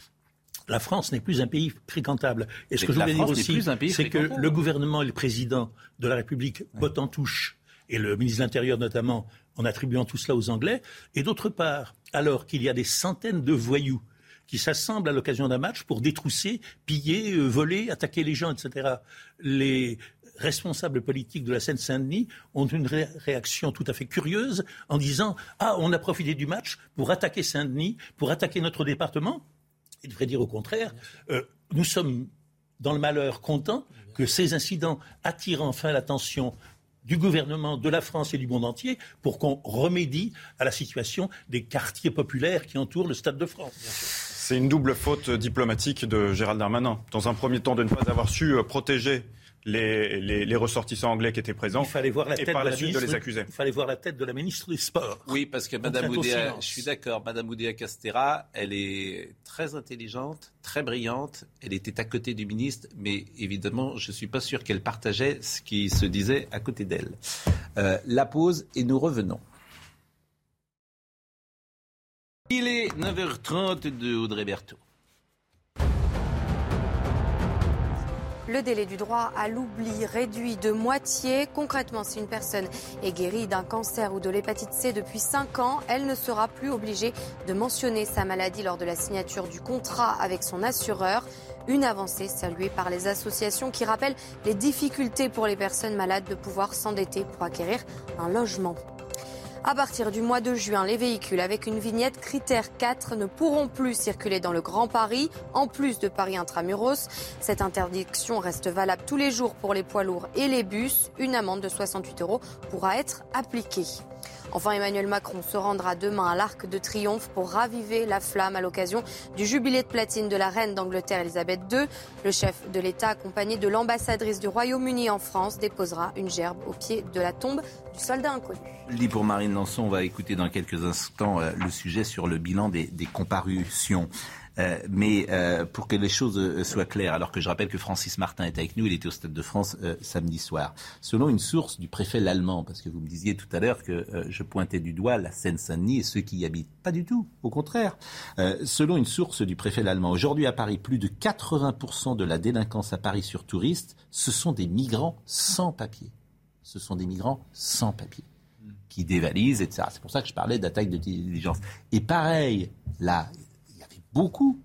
La France n'est plus un pays fréquentable. Et ce que je la voulais dire aussi, c'est que le gouvernement et le président de la République bottent en touche, et le ministre de l'Intérieur notamment, en attribuant tout cela aux Anglais. Et d'autre part, alors qu'il y a des centaines de voyous qui s'assemblent à l'occasion d'un match pour détrousser, piller, euh, voler, attaquer les gens, etc. Les responsables politiques de la Seine-Saint-Denis ont une ré- réaction tout à fait curieuse en disant Ah, on a profité du match pour attaquer Saint-Denis, pour attaquer notre département. Il devrait dire au contraire, euh, nous sommes dans le malheur contents que ces incidents attirent enfin l'attention du gouvernement, de la France et du monde entier pour qu'on remédie à la situation des quartiers populaires qui entourent le Stade de France. C'est une double faute diplomatique de Gérald Darmanin. Dans un premier temps, de ne pas avoir su euh, protéger les, les- les ressortissants anglais qui étaient présents. Il fallait voir la et tête par de la la suite de ministre, les accuser. Il fallait voir la tête de la ministre des Sports. Oui, parce que Madame Oudéa, je suis d'accord, Madame Oudéa Castera, elle est très intelligente, très brillante, elle était à côté du ministre, mais évidemment, je ne suis pas sûr qu'elle partageait ce qui se disait à côté d'elle. Euh, la pause et nous revenons. Il est 9h30 de Audrey Berthaud. Le délai du droit à l'oubli réduit de moitié. Concrètement, si une personne est guérie d'un cancer ou de l'hépatite C depuis 5 ans, elle ne sera plus obligée de mentionner sa maladie lors de la signature du contrat avec son assureur. Une avancée saluée par les associations qui rappellent les difficultés pour les personnes malades de pouvoir s'endetter pour acquérir un logement. À partir du mois de juin, les véhicules avec une vignette critère 4 ne pourront plus circuler dans le Grand Paris, en plus de Paris intramuros. Cette interdiction reste valable tous les jours pour les poids lourds et les bus. Une amende de 68 euros pourra être appliquée. Enfin, Emmanuel Macron se rendra demain à l'Arc de Triomphe pour raviver la flamme à l'occasion du jubilé de platine de la reine d'Angleterre Elisabeth II. Le chef de l'État, accompagné de l'ambassadrice du Royaume-Uni en France, déposera une gerbe au pied de la tombe du soldat inconnu. Lit pour Marine Lançon, on va écouter dans quelques instants euh, le sujet sur le bilan des comparutions. Euh, mais euh, pour que les choses euh, soient claires, alors que je rappelle que Francis Martin est avec nous, il était au Stade de France samedi soir. Selon une source du préfet l'allemand, parce que vous me disiez tout à l'heure que je pointais du doigt la Seine-Saint-Denis et ceux qui y habitent. Pas du tout, au contraire. Selon une source du préfet l'allemand, aujourd'hui à Paris, plus de 80% de la délinquance à Paris sur touristes, ce sont des migrants sans papier. Ce sont des migrants sans papier qui dévalisent, etc. C'est pour ça que je parlais d'attaque de diligence. Et pareil, là, beaucoup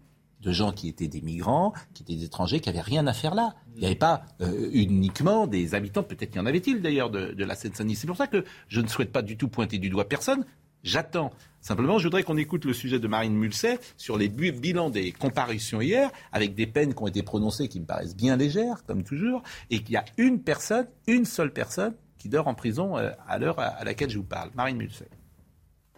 de gens qui étaient des migrants, qui étaient des étrangers, qui n'avaient rien à faire là. Il n'y avait pas euh, uniquement des habitants, peut-être qu'il y en avait-il d'ailleurs, de, la Seine-Saint-Denis. C'est pour ça que je ne souhaite pas du tout pointer du doigt personne. J'attends. Simplement, je voudrais qu'on écoute le sujet de Marine Mulset sur les bilans des comparutions hier, avec des peines qui ont été prononcées qui me paraissent bien légères, comme toujours, et qu'il y a une personne, une seule personne, qui dort en prison euh, à l'heure à, à laquelle je vous parle. Marine Mulset.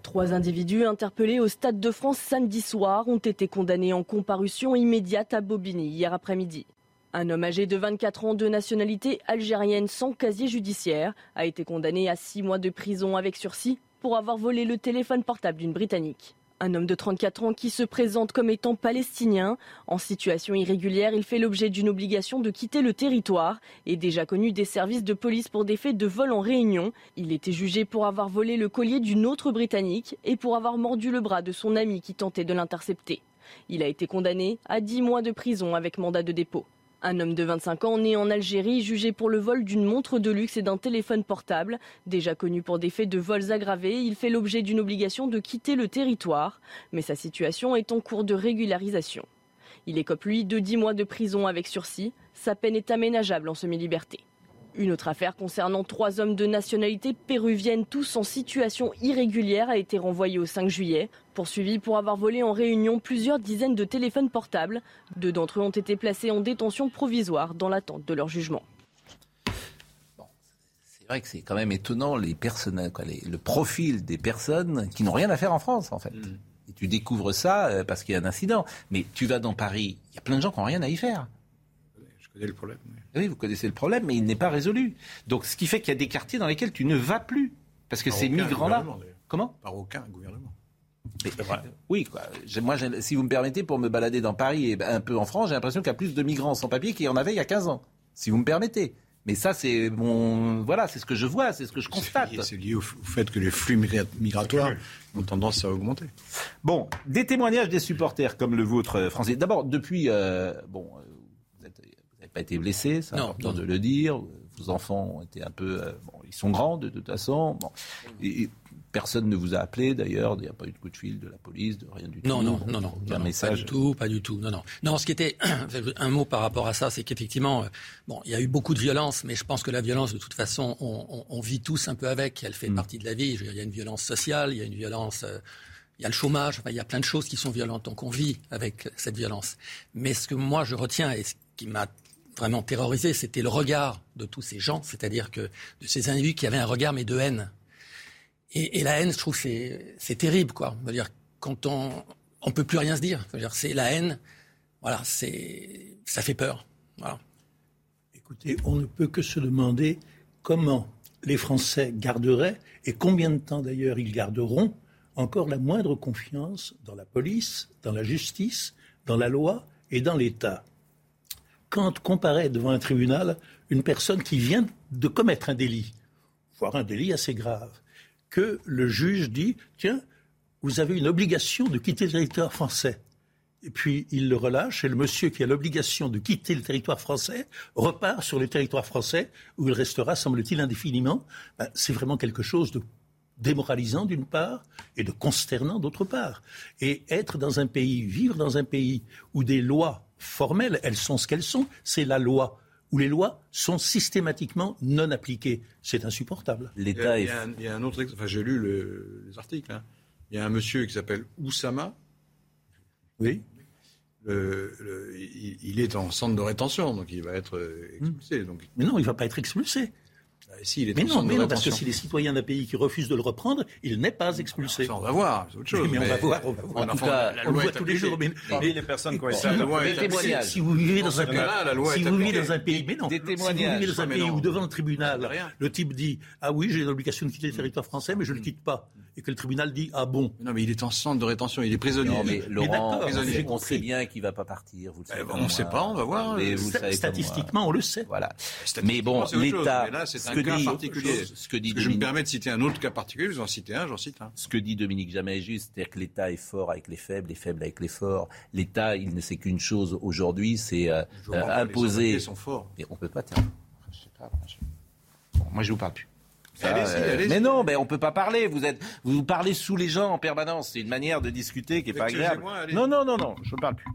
Trois individus interpellés au Stade de France samedi soir ont été condamnés en comparution immédiate à Bobigny hier après-midi. Un homme âgé de 24 ans de nationalité algérienne sans casier judiciaire a été condamné à six mois de prison avec sursis pour avoir volé le téléphone portable d'une Britannique. Un homme de 34 ans qui se présente comme étant palestinien. En situation irrégulière, il fait l'objet d'une obligation de quitter le territoire et déjà connu des services de police pour des faits de vol en réunion. Il était jugé pour avoir volé le collier d'une autre Britannique et pour avoir mordu le bras de son ami qui tentait de l'intercepter. Il a été condamné à 10 mois de prison avec mandat de dépôt. Un homme de 25 ans né en Algérie jugé pour le vol d'une montre de luxe et d'un téléphone portable. Déjà connu pour des faits de vols aggravés, il fait l'objet d'une obligation de quitter le territoire, mais sa situation est en cours de régularisation. Il écope lui de 10 mois de prison avec sursis. Sa peine est aménageable en semi-liberté. Une autre affaire concernant trois hommes de nationalité péruvienne, tous en situation irrégulière, a été renvoyée au 5 juillet, poursuivis pour avoir volé en réunion plusieurs dizaines de téléphones portables. Deux d'entre eux ont été placés en détention provisoire dans l'attente de leur jugement. C'est vrai que c'est quand même étonnant les personnes, quoi, les- le profil des personnes qui n'ont rien à faire en France, en fait. Et tu découvres ça euh, parce qu'il y a un incident. Mais tu vas dans Paris, il y a plein de gens qui n'ont rien à y faire. Je connais le problème. Oui, vous connaissez le problème, mais il n'est pas résolu. Donc, ce qui fait qu'il y a des quartiers dans lesquels tu ne vas plus. Parce que Par ces migrants-là. Comment? Par aucun gouvernement. Mais- Oui, quoi. Moi, si vous me permettez, pour me balader dans Paris et un peu en France, j'ai l'impression qu'il y a plus de migrants sans papier qu'il y en avait il y a 15 ans. Si vous me permettez. Mais ça, c'est mon. Voilà, c'est ce que je vois, c'est ce que je constate. C'est lié au, au fait que les flux migra- migratoires ont tendance à augmenter. Bon, des témoignages des supporters comme le vôtre, euh, français. D'abord, depuis. euh, bon, euh, vous n'avez pas été blessé, c'est important non. de le dire. Vos enfants ont été un peu. euh, bon, ils sont grands, de, toute façon. Bon. Et personne ne vous a appelé, d'ailleurs. Il n'y a pas eu de coup de fil de la police, de rien du Non, tout. non, non, non, non, non, message. pas du tout, pas du tout, non, non. Non, ce qui était, (clears throat) un mot par rapport à ça, c'est qu'effectivement, euh, bon, il y a eu beaucoup de violence, mais je pense que la violence, de toute façon, on, on- on vit tous un peu avec, elle Mm. fait partie de la vie. Il y a une violence sociale, il y a une violence, euh, il y a le chômage, enfin, il y a plein de choses qui sont violentes, donc on vit avec cette violence. Mais ce que moi je retiens et ce qui m'a vraiment terrorisé, c'était le regard de tous ces gens, c'est-à-dire que de ces individus qui avaient un regard mais de haine. Et, la haine, je trouve, c'est terrible, quoi. Dire, quand on on peut plus rien se dire. C'est la haine. Voilà, c'est ça fait peur. Écoutez, on ne peut que se demander comment les Français garderaient, et combien de temps d'ailleurs ils garderont, encore la moindre confiance dans la police, dans la justice, dans la loi et dans l'État. Quand comparaît devant un tribunal une personne qui vient de commettre un délit, voire un délit assez grave, que le juge dit, tiens, vous avez une obligation de quitter le territoire français. Et puis il le relâche et le monsieur qui a l'obligation de quitter le territoire français repart sur le territoire français où il restera, semble-t-il, indéfiniment. Ben, c'est vraiment quelque chose de démoralisant d'une part et de consternant d'autre part. Et être dans un pays, vivre dans un pays où des lois formelles, elles sont ce qu'elles sont, c'est la loi, où les lois sont systématiquement non appliquées. C'est insupportable. Il y, a, il y a un, il y a un autre. Enfin, j'ai lu le- les articles. hein. Il y a un monsieur qui s'appelle Oussama. Oui. Le- le- il, il est en centre de rétention, donc il va être euh, expulsé. Donc, Mais non, il ne va pas être expulsé. Ah, si, il est Mais non, mais non, parce que si les citoyens d'un pays qui refusent de le reprendre, il n'est pas expulsé. Ça, on va voir, c'est autre chose. (laughs) Mais, on mais- va voir, on va voir. En tout cas, la on le voit tous les jours. Mais, les personnes qui ont été la loi est si- vous vivez Dans un pays, si vous vivez dans un pays, mais non, si vous vivez dans un pays où devant le tribunal, le type dit ah oui j'ai l'obligation de quitter le territoire français, mais je ne le quitte pas, et que le tribunal dit ah bon. Non, mais il est en centre de rétention, il est prisonnier. Non, mais Laurent, on prisonnier. on sait bien qu'il va pas partir. Vous le savez Eh ben, on moi. sait pas, on va voir. Mais vous le Sta- savez comme Statistiquement, on le sait. Voilà. Mais bon, l'État, mais c'est ce un que cas dit- particulier. ce que dit je me permets de citer un autre cas particulier, vous en citez un, j'en cite un. ce que dit Dominique Jamais est juste, c'est-à-dire que l'État est fort avec les faibles, les faibles avec les forts. L'État, il ne sait qu'une chose aujourd'hui, c'est euh, euh, les imposer. sans-papiers sont forts. Mais on peut pas. tiens, je sais pas, moi, je- je vous parle plus. Ça, Allez-y, euh, allez-y. mais non, mais on peut pas parler. Vous êtes, vous parlez sous les gens en permanence. C'est une manière de discuter qui est pas agréable. Non, non, non, non, je ne parle plus.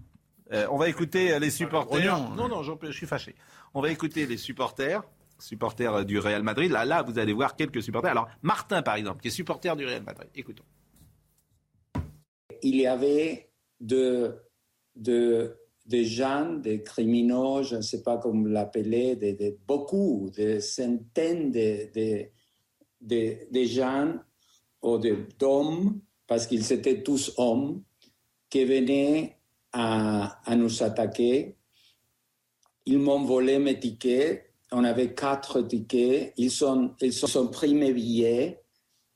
Euh, on va écouter euh, les supporters. Non, non, je suis fâché. On va écouter les supporters, supporters euh, du Real Madrid. Là, là, vous allez voir quelques supporters. Alors, Martin, par exemple, qui est supporter du Real Madrid. Écoutons. il y avait de, de, des gens, des criminels, je ne sais pas comment l'appeler, de, de- beaucoup, des centaines de, de, de, de gens ou d'hommes, parce qu'ils étaient tous hommes, qui venaient à, nous attaquer. Ils m'ont volé mes tickets. On avait quatre tickets. Ils sont, ils sont pris mes billets.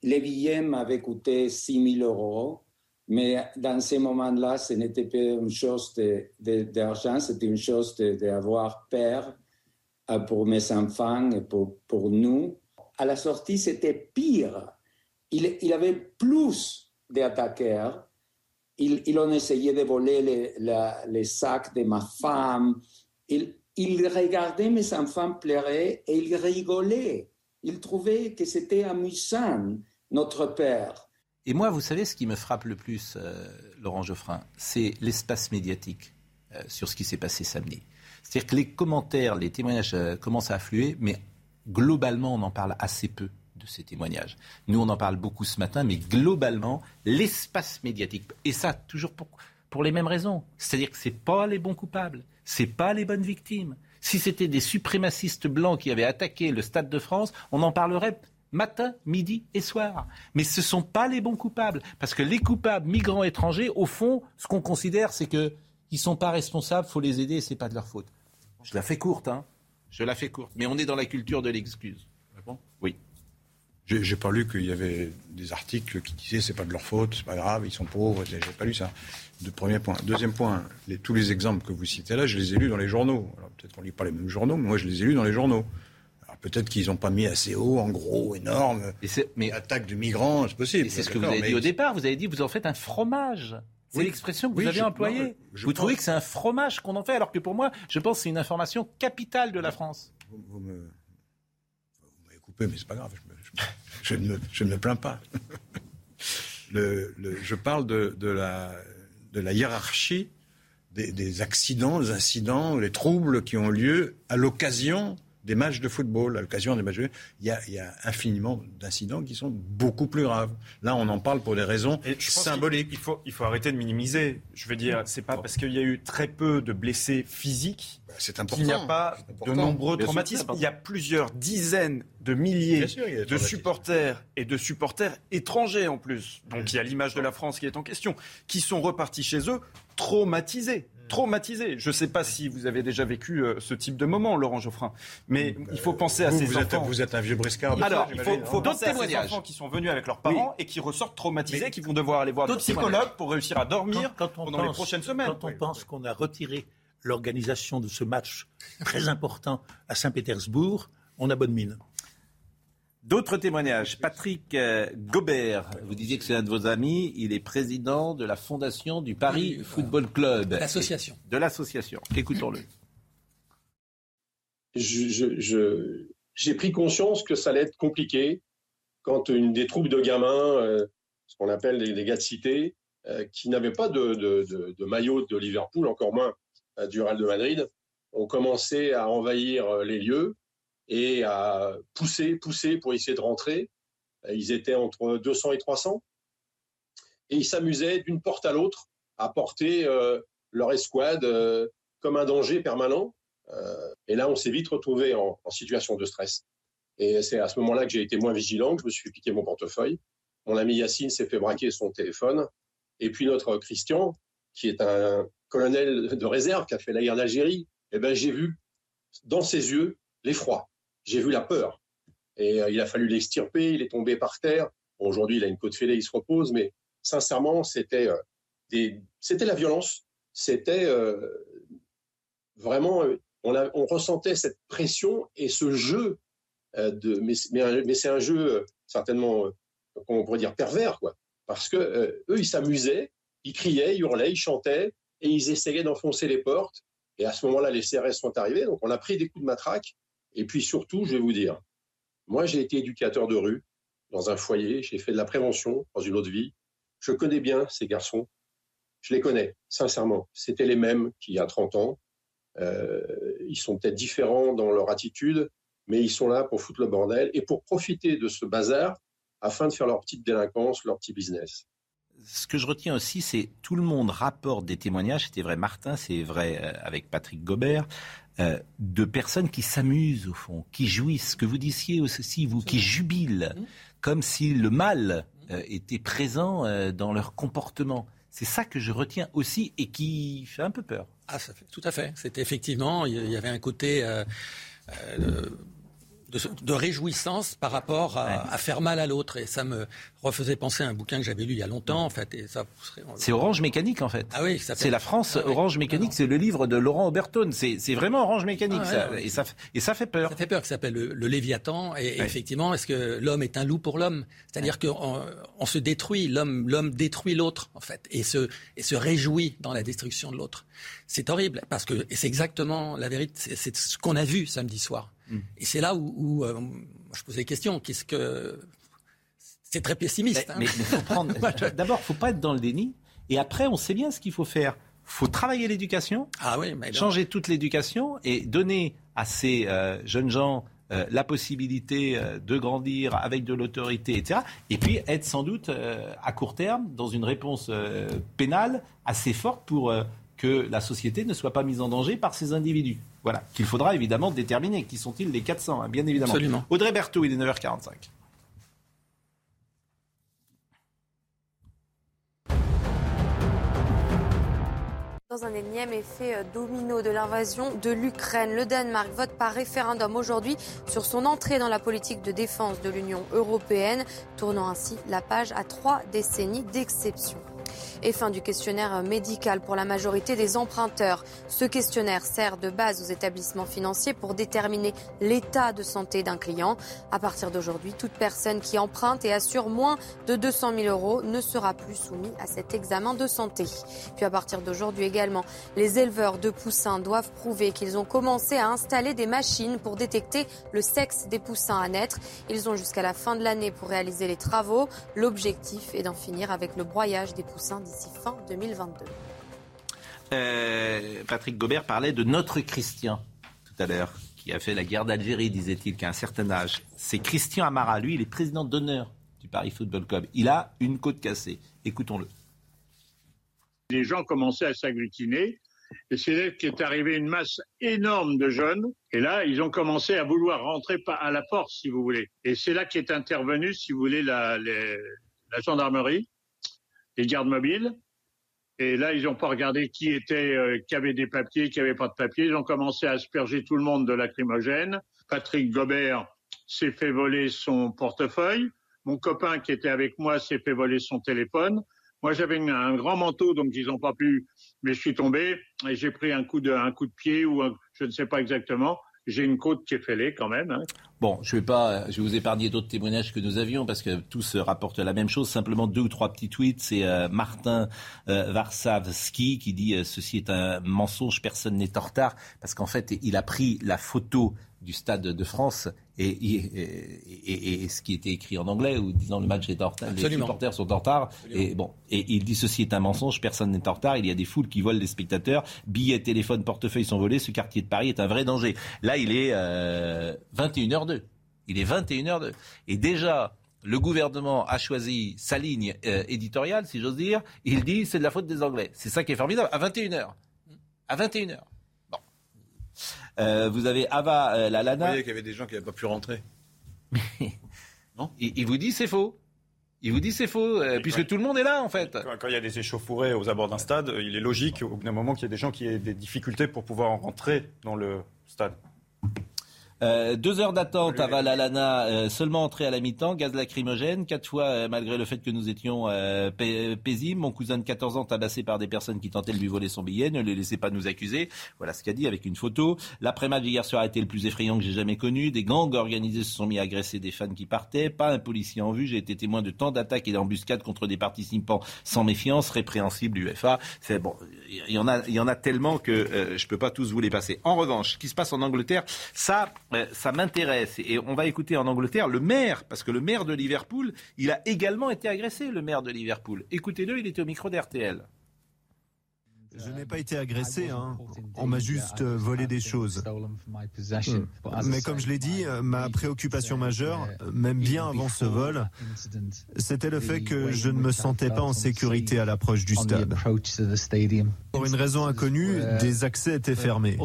Les billets m'avaient coûté 6 000 euros. Mais dans ces moments-là, ce n'était pas une chose d'argent, c'était une chose d'avoir peur euh, pour mes enfants et pour, pour nous. À la sortie, c'était pire. Il, il avait plus d'attaqueurs. Ils, ils ont essayé de voler les, sacs de ma femme. Ils regardaient mes enfants pleurer et ils rigolaient. Ils trouvaient que c'était amusant, notre père. Et moi, vous savez, ce qui me frappe le plus, euh, Laurent Geoffrin, c'est l'espace médiatique euh, sur ce qui s'est passé samedi. C'est-à-dire que les commentaires, les témoignages euh, commencent à affluer, mais globalement, on en parle assez peu de ces témoignages. Nous, on en parle beaucoup ce matin, mais globalement, l'espace médiatique, et ça, toujours pour, pour les mêmes raisons. C'est-à-dire que ce pas les bons coupables, c'est pas les bonnes victimes. Si c'était des suprémacistes blancs qui avaient attaqué le Stade de France, on en parlerait matin, midi et soir. Mais ce ne sont pas les bons coupables. Parce que les coupables migrants étrangers, au fond, ce qu'on considère, c'est qu'ils ne sont pas responsables, faut les aider ce n'est pas de leur faute. Je la fais courte, hein. Je la fais courte. Mais on est dans la culture de l'excuse. Oui. J'ai pas lu qu'il y avait des articles qui disaient c'est pas de leur faute, c'est pas grave, ils sont pauvres. J'ai pas lu ça. De premier point. Deuxième point, les- tous les exemples que vous citez là, je les ai lus dans les journaux. Alors peut-être qu'on lit pas les mêmes journaux, mais moi je les ai lus dans les journaux. Alors peut-être qu'ils n'ont pas mis assez haut, en gros, énorme. mais attaque de migrants, c'est possible. C'est ce que vous avez mais- dit au départ. Vous avez dit vous en faites un fromage. C'est Oui. l'expression que Oui, vous avez je- employée. non, vous trouvez que c'est un fromage qu'on en fait, alors que pour moi, je pense que c'est une information capitale de la France. Vous, vous me, vous m'avez coupé, mais c'est pas grave. Je, me- je me- je ne, me, je ne me plains pas. (laughs) Le- le- je parle de, de la, de la hiérarchie des, des accidents, des incidents, les troubles qui ont lieu à l'occasion des matchs de football, à l'occasion des matchs de... Il y a, il y a infiniment d'incidents qui sont beaucoup plus graves. Là, on en parle pour des raisons Et je pense symboliques. Il faut, il faut arrêter de minimiser. Je veux dire, c'est pas parce qu'il y a eu très peu de blessés physiques Bah, c'est qu'il n'y a important. pas de important. nombreux Bien traumatismes. important. Il y a plusieurs dizaines de milliers sûr, il de supporters et de supporters étrangers en plus. Donc il y a l'image de la France qui est en question, qui sont repartis chez eux traumatisés. Traumatisés. Je ne sais pas si vous avez déjà vécu euh, ce type de moment, Laurent Geoffrin, mais il faut penser à ces vous êtes, enfants. vous êtes un vieux briscard. de Alors, ça, il faut, hein. penser à ces enfants qui sont venus avec leurs parents et qui ressortent traumatisés, Mais- qui vont devoir aller voir des D'autres psychologues pour réussir à dormir Quand- quand on pendant les prochaines semaines. Quand on pense qu'on a retiré l'organisation de ce match très important à Saint-Pétersbourg, on a bonne mine. D'autres témoignages. Patrick euh, Gobert, vous disiez que c'est un de vos amis. Il est président de la fondation du Paris Football Club. L'association. De l'association. Écoutons-le. je- je- je- j'ai pris conscience que ça allait être compliqué quand une des troupes de gamins, euh, ce qu'on appelle les, les gars de cité, euh, qui n'avaient pas de, de- de- de maillot de Liverpool, encore moins euh, du Real de Madrid, ont commencé à envahir euh, les lieux et à pousser, pousser pour essayer de rentrer. Euh, Ils étaient entre 200 et 300 et ils s'amusaient d'une porte à l'autre à porter euh, leur escouade euh, comme un danger permanent. Et là, on s'est vite retrouvé en, en situation de stress. Et c'est à ce moment-là que j'ai été moins vigilant, que je me suis piqué mon portefeuille. Mon ami Yacine s'est fait braquer son téléphone. Et puis notre Christian, qui est un colonel de réserve qui a fait la guerre d'Algérie, eh ben, j'ai vu dans ses yeux l'effroi. J'ai vu la peur. Et euh, il a fallu l'extirper. Il est tombé par terre. Aujourd'hui, il a une côte fêlée, il se repose. Mais sincèrement, c'était euh, des- la violence. C'était euh, vraiment, on, ressentait cette pression et ce jeu mais, c'est un jeu certainement, on pourrait dire, pervers, quoi. Parce que eux, ils s'amusaient, ils criaient, ils hurlaient, ils chantaient et ils essayaient d'enfoncer les portes. Et à ce moment-là, les CRS sont arrivés, donc on a pris des coups de matraque. Et puis surtout, je vais vous dire, moi, j'ai été éducateur de rue dans un foyer, j'ai fait de la prévention dans une autre vie. Je connais bien ces garçons. Je les connais, sincèrement. C'était les mêmes qu'il y a 30 ans. Euh, ils sont peut-être différents dans leur attitude, mais ils sont là pour foutre le bordel et pour profiter de ce bazar afin de faire leur petite délinquance, leur petit business. Ce que je retiens aussi, c'est tout le monde rapporte des témoignages, c'était vrai Martin, c'est vrai euh, avec Patrick Gobert, euh, de personnes qui s'amusent au fond, qui jouissent, que vous disiez aussi, vous, qui jubilent, comme si le mal euh, était présent euh, dans leur comportement. C'est ça que je retiens aussi et qui fait un peu peur. Ah, ça fait, tout à fait. C'était effectivement, il y avait un côté euh, de, de réjouissance par rapport à, à faire mal à l'autre. Et ça me refaisait penser à un bouquin que j'avais lu il y a longtemps, en fait. Et ça, C'est Orange Mécanique en fait. Ah oui, C'est la France, Ah oui. Orange Mécanique, c'est le livre de Laurent Oberton. C'est vraiment Orange Mécanique, Ah ça. ouais, ouais. Et, ça, et ça fait peur. Ça fait peur, qui s'appelle le, le Léviathan. Et effectivement, est-ce que l'homme est un loup pour l'homme? C'est-à-dire qu'on on se détruit, l'homme, l'homme détruit l'autre, en fait, et se, et se réjouit dans la destruction de l'autre. C'est horrible, parce que et c'est exactement la vérité, c'est ce qu'on a vu samedi soir. Et c'est là où, où, euh, je pose des questions. Qu'est-ce que c'est très pessimiste. hein. Mais, mais faut prendre. (laughs) D'abord, faut pas être dans le déni. Et après, on sait bien ce qu'il faut faire. faut travailler l'éducation, Ah oui, mais changer toute l'éducation et donner à ces euh, jeunes gens euh, la possibilité euh, de grandir avec de l'autorité, etc. Et puis être sans doute à court terme dans une réponse pénale assez forte pour que la société ne soit pas mise en danger par ces individus. Voilà, qu'il faudra évidemment déterminer. Qui sont-ils les 400, hein, bien évidemment. Audrey Berthaud, il est 9h45. Dans un énième effet euh, domino de l'invasion de l'Ukraine, le Danemark vote par référendum aujourd'hui sur son entrée dans la politique de défense de l'Union européenne, tournant ainsi la page à trois décennies d'exception et fin du questionnaire médical pour la majorité des emprunteurs. Ce questionnaire sert de base aux établissements financiers pour déterminer l'état de santé d'un client. À partir d'aujourd'hui, toute personne qui emprunte et assure moins de 200 000 euros ne sera plus soumise à cet examen de santé. Puis à partir d'aujourd'hui également, les éleveurs de poussins doivent prouver qu'ils ont commencé à installer des machines pour détecter le sexe des poussins à naître. Ils ont jusqu'à la fin de l'année pour réaliser les travaux. L'objectif est d'en finir avec le broyage des poussins d'ici fin 2022. Euh, Patrick Gobert parlait de notre Christian tout à l'heure, qui a fait la guerre d'Algérie, disait-il, qu'à un certain âge. C'est Christian Amara, lui, il est président d'honneur du Paris Football Club. Il a une côte cassée. Écoutons-le. Les gens commençaient à s'agglutiner. Et c'est là qu'est arrivée une masse énorme de jeunes. Et là, ils ont commencé à vouloir rentrer à la force, si vous voulez. Et c'est là qu'est intervenue, si vous voulez, la, les, la gendarmerie, les gardes mobiles. Et là, ils n'ont pas regardé qui était, euh, qui avait des papiers, qui avait pas de papiers. Ils ont commencé à asperger tout le monde de lacrymogène. Patrick Gobert s'est fait voler son portefeuille. Mon copain qui était avec moi s'est fait voler son téléphone. Moi, j'avais un grand manteau, donc ils n'ont pas pu, mais je suis tombé et j'ai pris un coup de, un coup de pied ou je ne sais pas exactement. J'ai une côte qui est fêlée quand même. Hein. Bon, je vais pas, je vais vous épargner d'autres témoignages que nous avions parce que tous rapportent la même chose. Simplement deux ou trois petits tweets. C'est euh, Martin euh, Varsavski qui dit euh, ceci est un mensonge, personne n'est en retard parce qu'en fait il a pris la photo du stade de France et, et, et, et, ce qui était écrit en anglais ou disant le match est en retard, les supporters sont en retard. Et bon, et il dit ceci est un mensonge, personne n'est en retard. Il y a des foules qui volent les spectateurs, billets, téléphones, portefeuilles sont volés. Ce quartier de Paris est un vrai danger. Là, il est euh, 21h02. Il est 21h02. Et déjà, le gouvernement a choisi sa ligne euh, éditoriale, si j'ose dire. Il dit c'est de la faute des Anglais. C'est ça qui est formidable. À 21h. À 21h. Euh, vous avez Ava euh, la Lana. Vous voyez qu'il y avait des gens qui n'avaient pas pu rentrer. (laughs) non il, il, vous dit c'est faux. Il vous dit c'est faux, euh, puisque quand, tout le monde est là en fait. Quand, quand il y a des échauffourées aux abords d'un stade, il est logique au bout d'un moment qu'il y ait des gens qui aient des difficultés pour pouvoir rentrer dans le stade. Euh, deux heures d'attente à Valalana, euh, seulement entrée à la mi-temps, gaz lacrymogène, quatre fois euh, malgré le fait que nous étions euh, paisibles. Mon cousin de 14 ans tabassé par des personnes qui tentaient de lui voler son billet, ne les laissez pas nous accuser. Voilà ce qu'a dit avec une photo. L'après-match d'hier soir a été le plus effrayant que j'ai jamais connu. Des gangs organisés se sont mis à agresser des fans qui partaient. Pas un policier en vue. J'ai été témoin de tant d'attaques et d'embuscades contre des participants sans méfiance, répréhensible UEFA. C'est bon, il y en a, y en a tellement que euh, je peux pas tous vous les passer. En revanche, ce qui se passe en Angleterre, ça ça m'intéresse. Et on va écouter en Angleterre le maire, parce que le maire de Liverpool, il a également été agressé, le maire de Liverpool. Écoutez-le, il était au micro d'RTL. Je n'ai pas été agressé, hein. on m'a juste volé des choses. Mais comme je l'ai dit, ma préoccupation majeure, même bien avant ce vol, c'était le fait que je ne me sentais pas en sécurité à l'approche du stade. Pour une raison inconnue, des accès étaient fermés.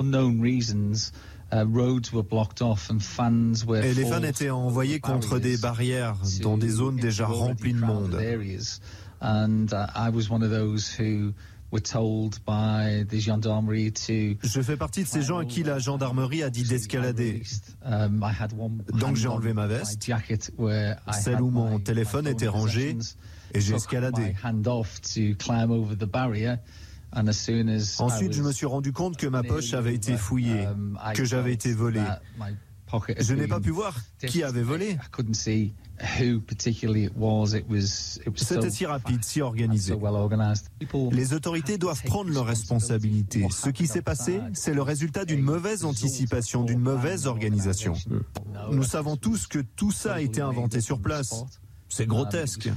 Et les fans étaient envoyés contre des barrières dans des zones déjà remplies de monde. Je fais partie de ces gens à qui la gendarmerie a dit d'escalader. Donc j'ai enlevé ma veste, celle où mon téléphone était rangé, et j'ai escaladé. Ensuite, je me suis rendu compte que ma poche avait été fouillée, que j'avais été volé. Je n'ai pas pu voir qui avait volé. C'était si rapide, si organisé. Les autorités doivent prendre leurs responsabilités. Ce qui s'est passé, c'est le résultat d'une mauvaise anticipation, d'une mauvaise organisation. Nous savons tous que tout ça a été inventé sur place. C'est grotesque.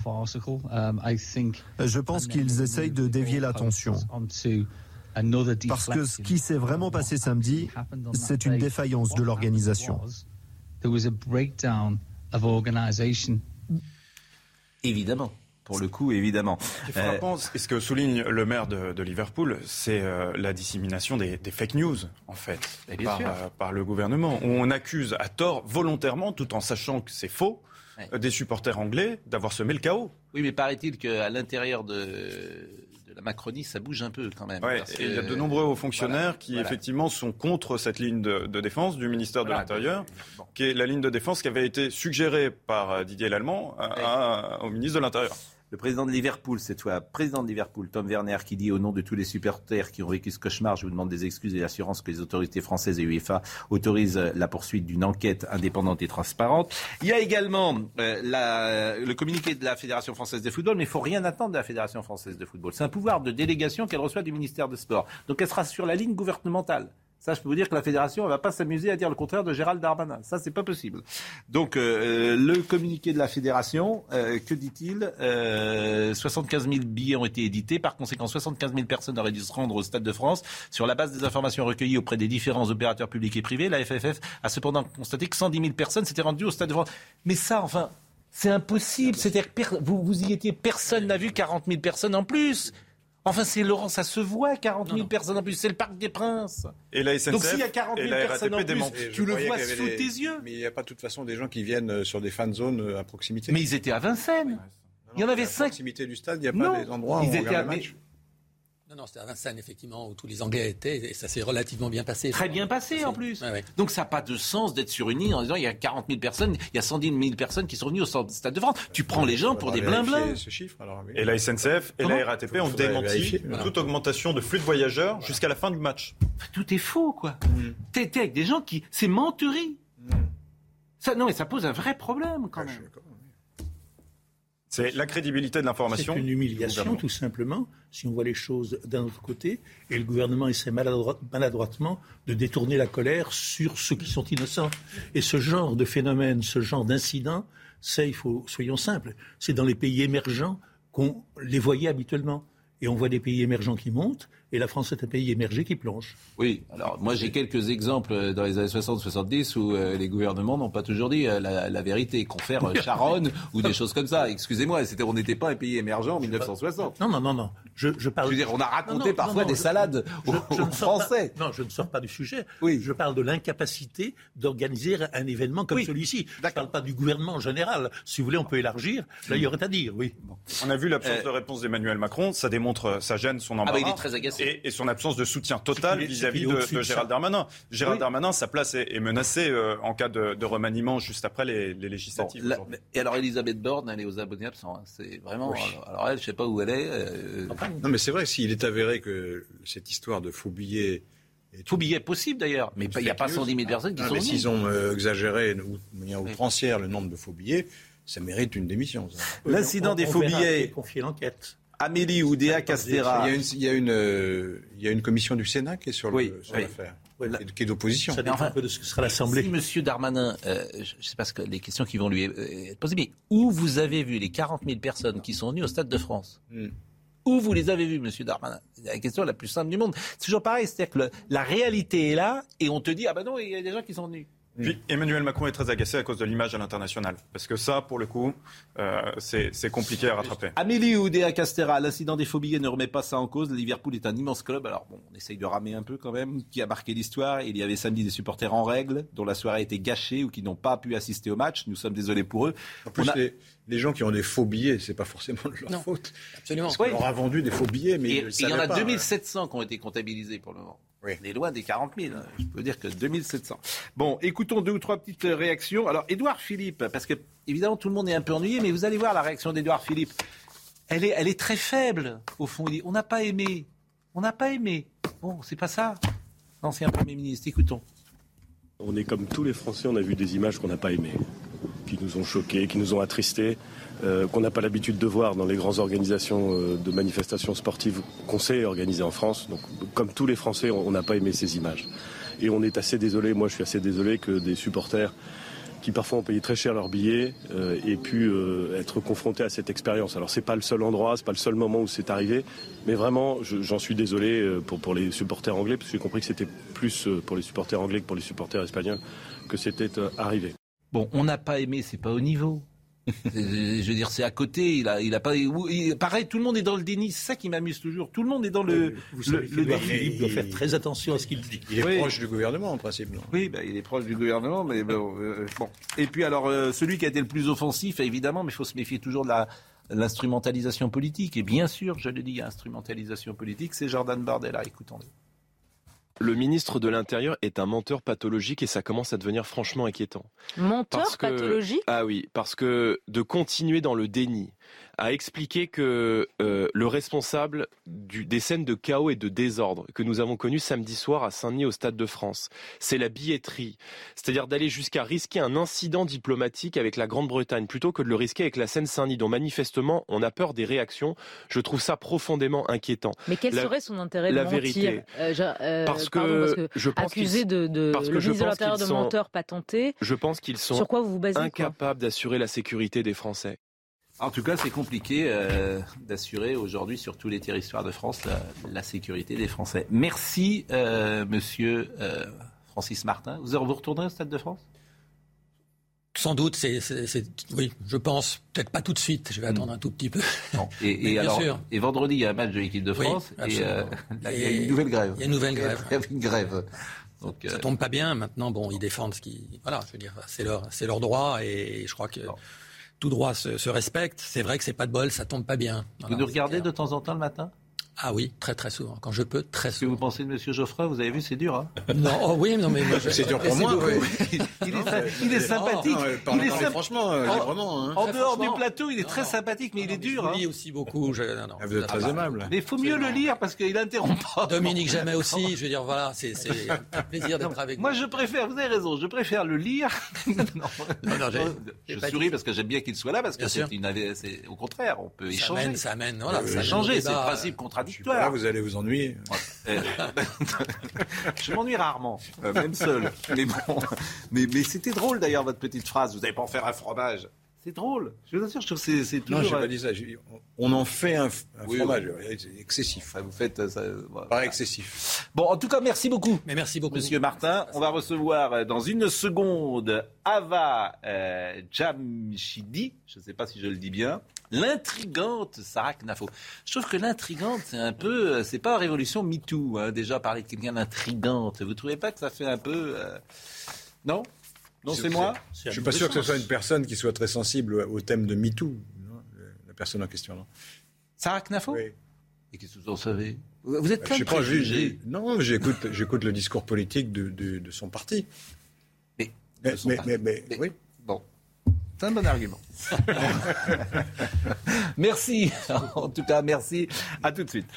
Je pense qu'ils essayent de dévier l'attention. Parce que ce qui s'est vraiment passé samedi, c'est une défaillance de l'organisation. Évidemment. Pour le coup, évidemment. Ce qui est frappant, et ce que souligne le maire de, de Liverpool, c'est euh, la dissémination des, des, fake news, en fait, par, euh, par, le gouvernement. Où on accuse à tort, volontairement, tout en sachant que c'est faux, ouais. des supporters anglais d'avoir semé le chaos. Oui, mais paraît-il qu'à l'intérieur de, la Macronie, ça bouge un peu quand même. Ouais, parce et il y a de nombreux hauts fonctionnaires Voilà, qui voilà. effectivement sont contre cette ligne de, de défense du ministère de l'Intérieur, qui est la ligne de défense qui avait été suggérée par euh, Didier Lallemand à- à- au ministre de l'Intérieur. Le président de Liverpool, cette fois, président de Liverpool, Tom Werner, qui dit au nom de tous les supporters qui ont vécu ce cauchemar, je vous demande des excuses et l'assurance que les autorités françaises et UEFA autorisent la poursuite d'une enquête indépendante et transparente. Il y a également euh, la- le communiqué de la Fédération française de football, mais il faut rien attendre de la Fédération française de football. C'est un pouvoir de délégation qu'elle reçoit du ministère des Sports. Donc elle sera sur la ligne gouvernementale. Ça, je peux vous dire que la fédération ne va pas s'amuser à dire le contraire de Gérald Darmanin. Ça, c'est pas possible. Donc, euh, le communiqué de la fédération, euh, que dit-il euh, 75 000 billets ont été édités. Par conséquent, 75 000 personnes auraient dû se rendre au Stade de France. Sur la base des informations recueillies auprès des différents opérateurs publics et privés, la FFF a cependant constaté que 110 000 personnes s'étaient rendues au Stade de France. Mais ça, enfin, c'est impossible. C'est-à-dire que vous, vous y étiez, personne n'a vu 40 000 personnes en plus. Enfin, c'est Laurent, ça se voit, 40 000 personnes en plus. C'est le Parc des Princes. Et la SNCF Donc s'il y a 40 et 000 la personnes en plus, tu le vois sous des- tes yeux. Mais il n'y a pas de toute façon des gens qui viennent euh, sur des fan zones euh, à proximité. Mais ils étaient à Vincennes. Il y en avait À cinq. proximité du stade, il n'y a Non, pas des endroits où ils on étaient regarde à- le match. Non, non, c'était à Vincennes, effectivement, où tous les Anglais étaient, et ça s'est relativement bien passé. Très bien passé en plus. Ouais, ouais. Donc ça n'a pas de sens d'être sur une ligne en disant il y a 40 000 personnes, il y a 110 000 personnes qui sont venues au Stade de France. Tu prends les gens pour des blins. ce chiffre, alors, oui. Et la SNCF et Comment la RATP ont démenti toute augmentation de flux de voyageurs jusqu'à la fin du match. Tout est faux quoi. T'es t'es avec des gens qui... C'est menterie. Ça, non mais ça pose un vrai problème quand même. C'est la crédibilité de l'information. C'est une humiliation, tout simplement, si on voit les choses d'un autre côté. Et le gouvernement essaie maladroit- maladroitement de détourner la colère sur ceux qui sont innocents. Et ce genre de phénomène, ce genre d'incident, c'est, il faut, soyons simples, c'est dans les pays émergents qu'on les voyait habituellement. Et on voit des pays émergents qui montent, et la France est un pays émergé qui plonge. Oui, alors moi j'ai quelques exemples euh, dans les années 60-70 où euh, les gouvernements n'ont pas toujours dit euh, la, la vérité, confère euh, Charonne (laughs) ou des choses comme ça. Excusez-moi, c'était- on n'était pas un pays émergent en 1960. Non, non, non, non. Je, je parle. Je veux dire, on a raconté Non, non, parfois non, non, des je- salades je- aux, je aux ne pas- Français. non, je ne sors pas du sujet. Oui. Je parle de l'incapacité d'organiser un événement comme Oui. celui-ci. Je ne parle pas du gouvernement en général. Si vous voulez, on peut élargir. Là, il y aurait à dire, oui. On a vu l'absence Euh, de réponse d'Emmanuel Macron, ça démontre, euh, ça gêne son bah, embarras. il est très agacé. Et, et son absence de soutien total vis-à-vis de, Gérald. Darmanin. Gérald Oui. Darmanin, sa place est, est menacée euh, en cas de, de remaniement juste après les, législatives. et alors Elisabeth Borne, elle est aux abonnés absents. hein. C'est vraiment. Oui. Alors, alors elle, je sais pas où elle est. euh, Non, mais c'est vrai, s'il est avéré que cette histoire de faux billets est Tout billet possible d'ailleurs, mais il n'y a pas 110 000 personnes qui Ah, sont mais s'ils ont euh, exagéré ou- de manière outrancière le nombre de faux billets, ça mérite une démission. L'incident des on faux billets. confié l'enquête. Amélie Oudéa Il y Castera. a une, il y a une, euh, il y a une commission du Sénat qui est sur le- Oui, sur oui. l'affaire, Oui. qui est- d'opposition. Ça dépend enfin, un peu de ce que sera l'Assemblée. Si Monsieur Darmanin, euh, je ne sais pas ce que les questions qui vont lui être posées, mais où vous avez vu les 40 000 personnes qui sont venues au Stade de France Hmm. Où vous les avez vues, Monsieur Darmanin? C'est la question la plus simple du monde. C'est toujours pareil, c'est-à-dire que le- la réalité est là et on te dit ah ben non, il y a des gens qui sont venus. Puis Emmanuel Macron est très agacé à cause de l'image à l'international. Parce que ça, pour le coup, euh, c'est compliqué à rattraper. Amélie Oudéa Castera, l'incident des faux billets ne remet pas ça en cause. Liverpool est un immense club. Alors bon, on essaye de ramer un peu quand même, qui a marqué l'histoire? Il y avait samedi des supporters en règle, dont la soirée a été gâchée ou qui n'ont pas pu assister au match. Nous sommes désolés pour eux. En plus, On a- les, les gens qui ont des faux billets, c'est pas forcément de leur Non. faute. Absolument. Parce qu'on leur a vendu des faux billets, mais Et ils et le il y en a pas. 2700 qui ont été comptabilisés pour le moment. Oui. On est loin des 40 000. hein. Je peux dire que 2700. Bon, écoutons deux ou trois petites euh, réactions. Alors, Édouard Philippe, parce que évidemment tout le monde est un peu ennuyé, mais vous allez voir la réaction d'Édouard Philippe. Elle est, elle est très faible, au fond. Il dit, on n'a pas aimé. On n'a pas aimé. Bon, c'est pas ça. L'ancien Premier ministre, écoutons. On est comme tous les Français, on a vu des images qu'on n'a pas aimées, qui nous ont choqués, qui nous ont attristés, euh, qu'on n'a pas l'habitude de voir dans les grandes organisations euh, de manifestations sportives qu'on sait organiser en France. Donc, comme tous les Français, on n'a pas aimé ces images. Et on est assez désolé, moi je suis assez désolé que des supporters qui parfois ont payé très cher leurs billets euh, aient pu euh, être confrontés à cette expérience. Alors c'est pas le seul endroit, c'est pas le seul moment où c'est arrivé, mais vraiment je- j'en suis désolé pour, les supporters anglais, parce que j'ai compris que c'était plus pour les supporters anglais que pour les supporters espagnols que c'était arrivé. Bon, on n'a pas aimé, c'est pas au niveau. C'est- Je veux dire, c'est à côté. Il a, il a pas. il- pareil, tout le monde est dans le déni. C'est ça qui m'amuse toujours. Tout le monde est dans le. Vous le- savez le qu'Édouard déni. Philippe doit faire très attention à ce qu'il dit. Il est Oui. proche du gouvernement, en principe. non Oui, bah, il est proche du gouvernement, mais bon. euh, bon. Et puis alors, euh, celui qui a été le plus offensif, évidemment, mais il faut se méfier toujours de la l'instrumentalisation politique. Et bien sûr, je le dis, instrumentalisation politique, c'est Jordan Bardella. Écoutons-le. Le ministre de l'Intérieur est un menteur pathologique et ça commence à devenir franchement inquiétant. Menteur que- pathologique? Ah oui, parce que de continuer dans le déni, à expliquer que euh, le responsable du- des scènes de chaos et de désordre que nous avons connues samedi soir à Saint-Denis au Stade de France, c'est la billetterie. C'est-à-dire d'aller jusqu'à risquer un incident diplomatique avec la Grande-Bretagne plutôt que de le risquer avec la Seine-Saint-Denis, dont manifestement on a peur des réactions. Je trouve ça profondément inquiétant. Mais quel La- serait son intérêt de la mentir vérité. Euh, euh, Parce que pardon, parce que je pense accusé de, de parce que le je ministre de l'Intérieur de sont- menteur patenté. Je pense qu'ils sont Sur quoi vous vous basez, incapables d'assurer la sécurité des Français. En tout cas, c'est compliqué euh, d'assurer aujourd'hui sur tous les territoires de France la, la sécurité des Français. Merci, euh, monsieur euh, Francis Martin. Vous, vous retournerez au Stade de France? Sans doute, c'est, oui, je pense, peut-être pas tout de suite, je vais attendre un tout petit peu. Et, et (laughs) bien alors, sûr. et vendredi, il y a un match de l'équipe de Oui, France. et absolument. euh, il y a Et une nouvelle grève. il y a une nouvelle grève. (laughs) Il y a une grève. Donc, Ça euh, tombe pas bien. Maintenant, bon, ils défendent ce qui, voilà, je veux dire, c'est leur, c'est leur droit et je crois que tout droit se, se respecte. C'est vrai que c'est pas de bol, ça tombe pas bien. vous nous regardez de temps en temps le matin? Ah oui, très très souvent. Quand je peux, très Ce que vous pensez de Monsieur Geoffroy, vous avez vu, c'est dur. Hein Non, oh oui, non mais je- C'est dur pour moi, oui. il, est, il est sympathique. Non, euh, parlons- il est symp- franchement, euh, en, hein. en dehors du plateau, il est très sympathique, mais il est dur. Je hein. lis aussi beaucoup. je- non, non, Ah, vous êtes très aimable. Mais il faut mieux le lire parce qu'il interrompt pas. Dominique Jamais aussi. (laughs) Je veux dire, voilà, c'est, un plaisir d'être avec Moi, je préfère, vous avez raison, je préfère le lire. (laughs) non, Non, je souris parce que j'aime bien qu'il soit là, parce que c'est une, au contraire, on peut Ça échanger. amène, ça amène, voilà, Ça ça changer, c'est le principe Voilà, contradictoire. vous allez vous ennuyer. (laughs) Je m'ennuie rarement, euh, même seul. Mais bon, mais, mais c'était drôle d'ailleurs votre petite phrase. Vous n'allez pas en faire un fromage. C'est drôle. Je vous assure, je trouve que c'est, toujours. Non, j'ai euh, pas dit ça. J'ai- On en fait un, un Oui, fromage. oui. C'est excessif. Enfin, vous faites euh, ça. voilà. Pas excessif. Bon, en tout cas, merci beaucoup. Mais merci beaucoup. Monsieur Martin, on va recevoir dans une seconde Ava euh, Jamshidi, je ne sais pas si je le dis bien, l'intrigante Sarah Knafo. Je trouve que l'intrigante, c'est un peu, euh, c'est pas révolution MeToo, hein, déjà parler de quelqu'un d'intrigante. Vous trouvez pas que ça fait un peu, euh, non? Non, c'est moi? Je suis pas sûr que ce soit une personne qui soit très sensible au thème de MeToo. La personne en question. Non? Sarah Knafo Oui. Et qu'est-ce que vous en savez? Vous êtes Je plein de pas, j'ai- préjugés. j'ai- non, j'écoute, j'écoute le discours politique de, de- de son parti. Mais, Mais, de son mais- parti. mais- mais- Mais- oui. C'est un bon argument. (laughs) merci. En tout cas, merci. À tout de suite.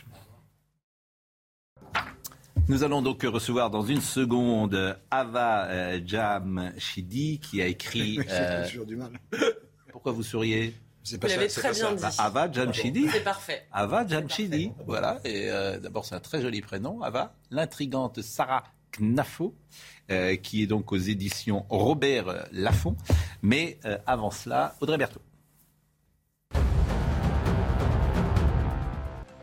Nous allons donc recevoir dans une seconde Ava euh, Jamshidi qui a écrit. (laughs) euh, J'ai toujours du mal. pourquoi vous souriez? C'est pas Vous l'avez très bien ça. dit. Bah, Ava Jamshidi. C'est parfait. Ava Jamshidi, voilà. Et euh, d'abord, c'est un très joli prénom, Ava. L'intrigante Sarah Knafo, euh, qui est donc aux éditions Robert Laffont. Mais euh, avant cela, Audrey Berthaud.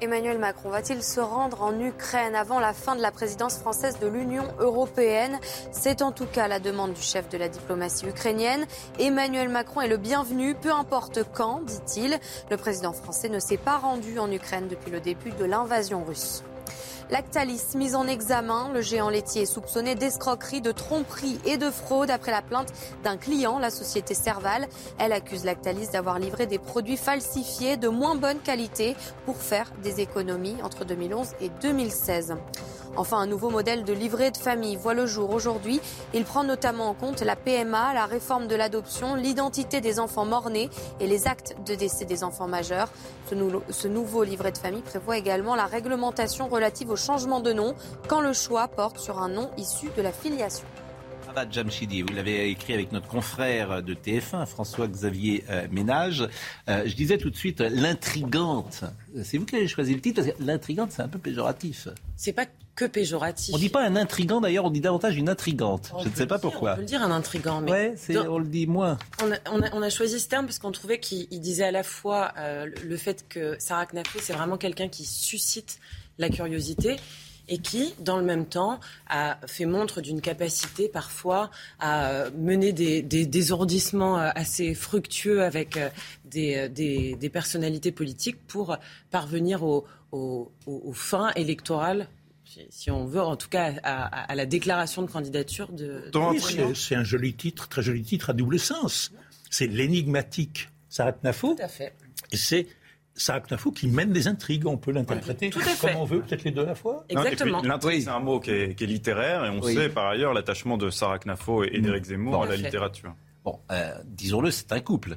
Emmanuel Macron va-t-il se rendre en Ukraine avant la fin de la présidence française de l'Union européenne? C'est en tout cas la demande du chef de la diplomatie ukrainienne. Emmanuel Macron est le bienvenu, peu importe quand, dit-il. Le président français ne s'est pas rendu en Ukraine depuis le début de l'invasion russe. Lactalis, mis en examen, le géant laitier est soupçonné d'escroquerie, de tromperie et de fraude après la plainte d'un client, la société Serval. Elle accuse Lactalis d'avoir livré des produits falsifiés de moins bonne qualité pour faire des économies entre 2011 et 2016. Enfin, un nouveau modèle de livret de famille voit le jour aujourd'hui. Il prend notamment en compte la PMA, la réforme de l'adoption, l'identité des enfants morts-nés et les actes de décès des enfants majeurs. Ce, nou- ce nouveau livret de famille prévoit également la réglementation relative au changement de nom quand le choix porte sur un nom issu de la filiation. Ava Jamshidi, vous l'avez écrit avec notre confrère de TF1, François-Xavier euh, Ménage. Euh, je disais tout de suite, euh, l'intrigante. C'est vous qui avez choisi le titre, parce que l'intrigante, c'est un peu péjoratif. C'est pas que péjoratif. On dit pas un intrigant d'ailleurs, on dit davantage une intrigante. On Je ne sais pas dire, pourquoi. On peut le dire un intrigant, mais Ouais, dans- on le dit moins. on, a, on a- on a choisi ce terme parce qu'on trouvait qu'il il disait à la fois euh, le- le fait que Sarah Knafé, c'est vraiment quelqu'un qui suscite la curiosité et qui, dans le même temps, a fait montre d'une capacité parfois à euh, mener des, des euh, assez fructueux avec euh, des, des- des personnalités politiques pour parvenir au- au- au- aux fins électorales si- on veut, en tout cas à, à- à la déclaration de candidature de. de c'est- un joli titre, très joli titre à double sens. C'est l'énigmatique Sarah Knafo Tout à fait. Et c'est Sarah Knafou qui mène des intrigues. On peut l'interpréter Tout à fait. comme on veut, peut-être les deux à la fois. Exactement. L'intrigue, c'est un mot qui est, qui est littéraire, et on Oui. sait par ailleurs l'attachement de Sarah Knafo et, d'Éric Zemmour Bon. à la fait. littérature. Bon, euh, disons-le, c'est un couple.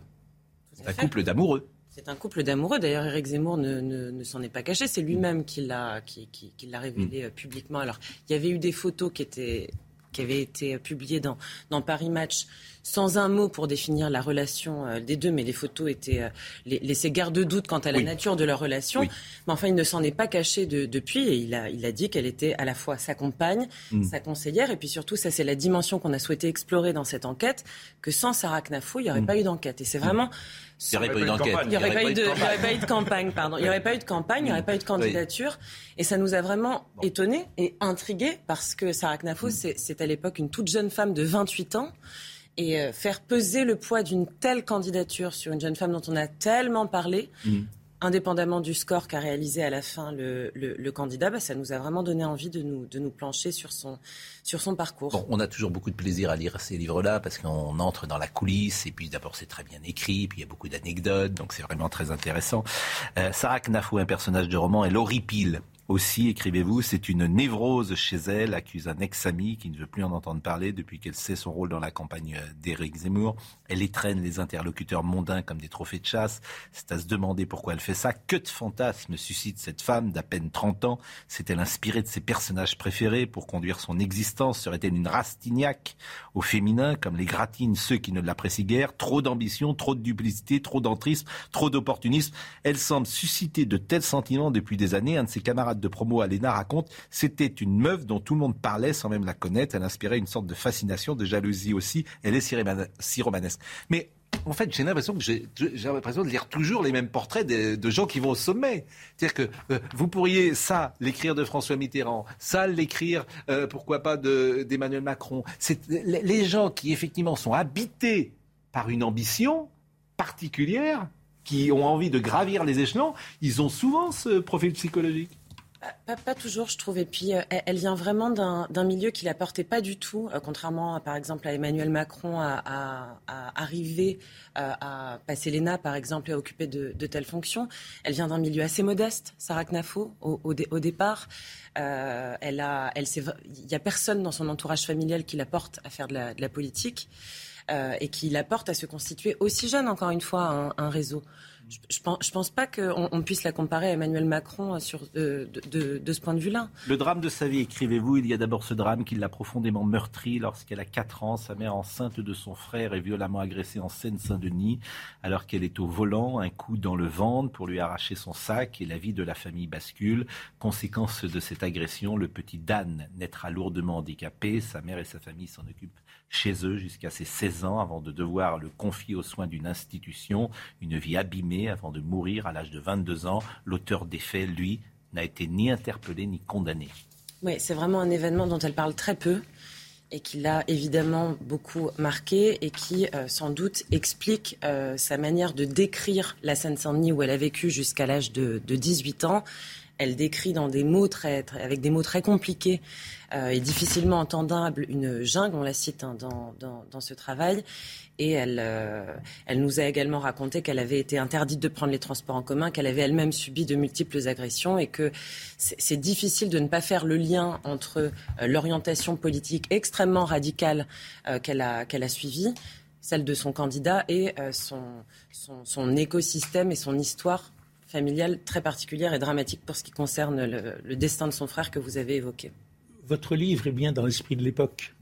C'est un fait. couple d'amoureux. C'est un couple d'amoureux. D'ailleurs, Éric Zemmour ne, ne- ne s'en est pas caché. C'est lui-même qui l'a qui, qui- qui l'a révélé euh, publiquement. Alors, il y avait eu des photos qui étaient qui avaient été publiées dans, dans Paris Match sans un mot pour définir la relation euh, des deux, mais les photos étaient euh, laissaient garde-doute quant à la Oui. nature de leur relation. Oui. Mais enfin, il ne s'en est pas caché de- depuis et il a, il a dit qu'elle était à la fois sa compagne, Mm. sa conseillère, et puis surtout, ça c'est la dimension qu'on a souhaité explorer dans cette enquête, que sans Sarah Knafou, il n'y aurait pas eu d'enquête. Et c'est vraiment... Il n'y aurait pas eu d'enquête. Il n'y aurait, pas eu de- il campagne. aurait pas eu de campagne, pardon. Il n'y aurait pas eu de campagne, il n'y aurait pas eu de candidature. Et ça nous a vraiment étonnés et intrigués parce que Sarah Knafou, c'est à l'époque une toute jeune femme de 28 ans. Et euh, faire peser le poids d'une telle candidature sur une jeune femme dont on a tellement parlé, Mm. indépendamment du score qu'a réalisé à la fin le, le- le candidat, bah, ça nous a vraiment donné envie de nous, de nous plancher sur son, sur son parcours. Bon, on a toujours beaucoup de plaisir à lire ces livres-là parce qu'on entre dans la coulisse et puis d'abord c'est très bien écrit, puis il y a beaucoup d'anecdotes, donc c'est vraiment très intéressant. Euh, Sarah Knafou, un personnage de roman, elle horripile. Aussi, écrivez-vous, c'est une névrose chez elle, accuse un ex-ami qui ne veut plus en entendre parler depuis qu'elle sait son rôle dans la campagne d'Éric Zemmour. Elle étreigne les interlocuteurs mondains comme des trophées de chasse. C'est à se demander pourquoi elle fait ça. Que de fantasmes suscite cette femme d'à peine 30 ans S'est-elle inspirée de ses personnages préférés pour conduire son existence? Serait-elle une Rastignac au féminin, comme les gratines ceux qui ne l'apprécient guère Trop d'ambition, trop de duplicité, trop d'entrisme, trop d'opportunisme. Elle semble susciter de tels sentiments depuis des années. Un de ses camarades de promo à l'ENA raconte c'était une meuf dont tout le monde parlait sans même la connaître. Elle inspirait une sorte de fascination, de jalousie aussi. Elle est si, romane- si romanesque. Mais en fait, j'ai l'impression que l'impression de lire toujours les mêmes portraits de, gens qui vont au sommet. C'est-à-dire que euh, vous pourriez ça l'écrire de François Mitterrand, ça l'écrire, euh, pourquoi pas de- d'Emmanuel Macron. C'est les gens qui effectivement sont habités par une ambition particulière, qui ont envie de gravir les échelons, ils ont souvent ce profil psychologique. Pas, toujours, je trouve. Et puis, euh, elle, vient vraiment d'un milieu qui la portait pas du tout, euh, contrairement, par exemple, à Emmanuel Macron, à, à- arriver euh, à passer l'ENA, par exemple, et à occuper de, telles fonctions. Elle vient d'un milieu assez modeste, Sarah Knafo, au, au dé- au départ. Elle a, elle il y a personne dans son entourage familial qui la porte à faire de la, politique et qui la porte à se constituer aussi jeune, encore une fois, un réseau. Je, je pense, pas qu'on on puisse la comparer à Emmanuel Macron euh, sur, euh, de ce point de vue-là. Le drame de sa vie, écrivez-vous, il y a d'abord ce drame qui l'a profondément meurtri lorsqu'elle a 4 ans. Sa mère enceinte de son frère est violemment agressée en Seine-Saint-Denis alors qu'elle est au volant, un coup dans le ventre pour lui arracher son sac et la vie de la famille bascule. Conséquence de cette agression, le petit Dan naîtra lourdement handicapé. Sa mère et sa famille s'en occupent chez eux jusqu'à ses 16 ans avant de devoir le confier aux soins d'une institution. Une vie abîmée avant de mourir à l'âge de 22 ans. L'auteur des faits, lui, n'a été ni interpellé ni condamné. Oui, c'est vraiment un événement dont elle parle très peu et qui l'a évidemment beaucoup marqué et qui euh, sans doute explique euh, sa manière de décrire la Seine-Saint-Denis où elle a vécu jusqu'à l'âge de, de 18 ans. Elle décrit dans des mots très, avec des mots très compliqués euh, et difficilement entendables une jungle, on la cite hein, dans, dans, ce travail. Et elle, euh, elle nous a également raconté qu'elle avait été interdite de prendre les transports en commun, qu'elle avait elle-même subi de multiples agressions et que c'est difficile de ne pas faire le lien entre euh, l'orientation politique extrêmement radicale qu'elle a, qu'elle a suivie, celle de son candidat, et son, son écosystème et son histoire familiale très particulière et dramatique pour ce qui concerne le, le destin de son frère que vous avez évoqué. Votre livre est bien dans l'esprit de l'époque.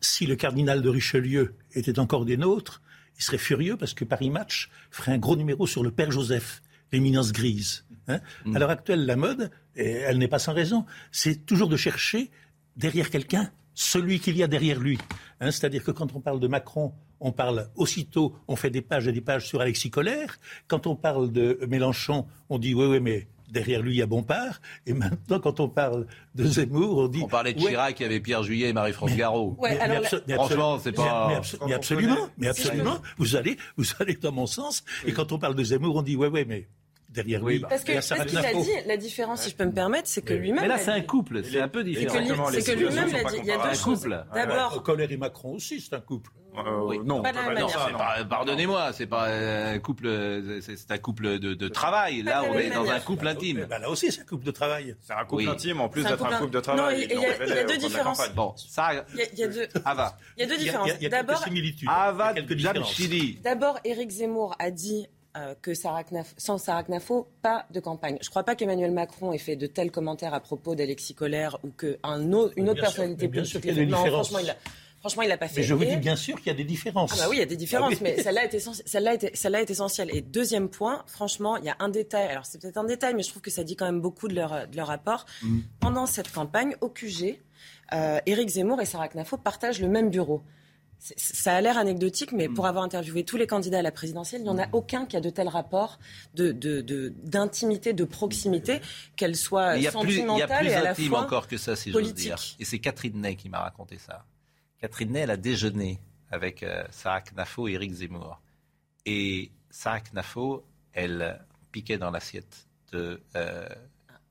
Si le cardinal de Richelieu était encore des nôtres, il serait furieux parce que Paris Match ferait un gros numéro sur le père Joseph, l'éminence grise. hein. À l'heure actuelle, la mode, et elle n'est pas sans raison, c'est toujours de chercher derrière quelqu'un celui qu'il y a derrière lui. Hein, C'est-à-dire que quand on parle de Macron, on parle aussitôt, on fait des pages et des pages sur Alexis Colère. Quand on parle de Mélenchon, on dit oui, oui, mais derrière lui, il y a Bompard. Et maintenant, quand on parle de Zemmour, on dit... On parlait de ouais, Chirac, il y avait Pierre Juillet et Marie-France Garot. Ouais, mais alors abso- mais Franchement, c'est pas- Mais, mais abso- mais absolument, mais absolument. Vous allez, vous allez dans mon sens. Et quand on parle de Zemmour, on dit ouais, ouais, mais derrière Oui, lui. bah. Parce que il y a qu'il dit, la différence, si je peux me permettre, c'est que lui-même. Mais là, c'est un couple, c'est un peu différent. c'est que lui-même l'a dit. Il y a deux Un choses. couple. D'abord, Colère et Macron aussi, c'est un couple. Oui. non, pas- pardonnez-moi, c'est pas un couple, euh, c'est un couple de, de travail. Là, on est dans un couple intime. Eh ben, là aussi, c'est un couple de travail. C'est un couple Oui. intime en plus un d'être un couple de travail. Non, il y a- Ils l'ont il y a- révélé il y a au deux différences. Bon, ça, il y a- il y a deux. Ava. Il y a deux différences. D'abord, similitudes. Ava. D'abord, Éric Zemmour a dit euh, que Sarah Knaf- sans Sarah Knafo, pas de campagne. Je ne crois pas qu'Emmanuel Macron ait fait de tels commentaires à propos d'Alexis Colère ou qu'une autre, une Mais personnalité mais politique Non, différences. franchement, il a, franchement, il l'a pas fait. Mais je vous dis bien sûr qu'il y a des différences. Ah bah oui, il y a des différences, Ah oui. mais celle-là est, essentie- celle-là est- essentielle. Et deuxième point, franchement, il y a un détail. Alors c'est peut-être un détail, mais je trouve que ça dit quand même beaucoup de leur, de leur rapport. Mm. Pendant cette campagne, au QG, euh, Éric Zemmour et Sarah Knafo partagent le même bureau. Ça a l'air anecdotique, mais pour avoir interviewé tous les candidats à la présidentielle, il n'y en a aucun qui a de tels rapports de, de, de- d'intimité, de proximité, qu'elle soit Mais Il y a plus, il y a sentimentale plus et à la intime fois encore que ça, si j'ose dire. Et c'est Catherine Ney qui m'a raconté ça. Catherine Ney, elle a déjeuné avec euh, Sarah Knafo et Éric Zemmour. Et Sarah Knafo, elle piquait dans l'assiette de euh,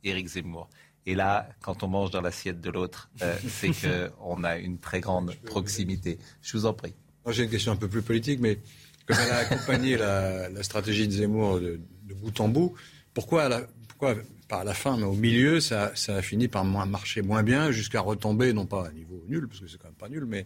Éric Zemmour. Et là, quand on mange dans l'assiette de l'autre, euh, (laughs) c'est qu'on a une très grande proximité. Je vous en prie. Moi, j'ai une question un peu plus politique, mais comme elle a accompagné la, la stratégie de Zemmour de, de bout en bout, pourquoi, la- pourquoi pas à la fin, mais au milieu, ça, ça a fini par moins, marcher moins bien jusqu'à retomber, non pas à niveau nul, parce que c'est quand même pas nul, mais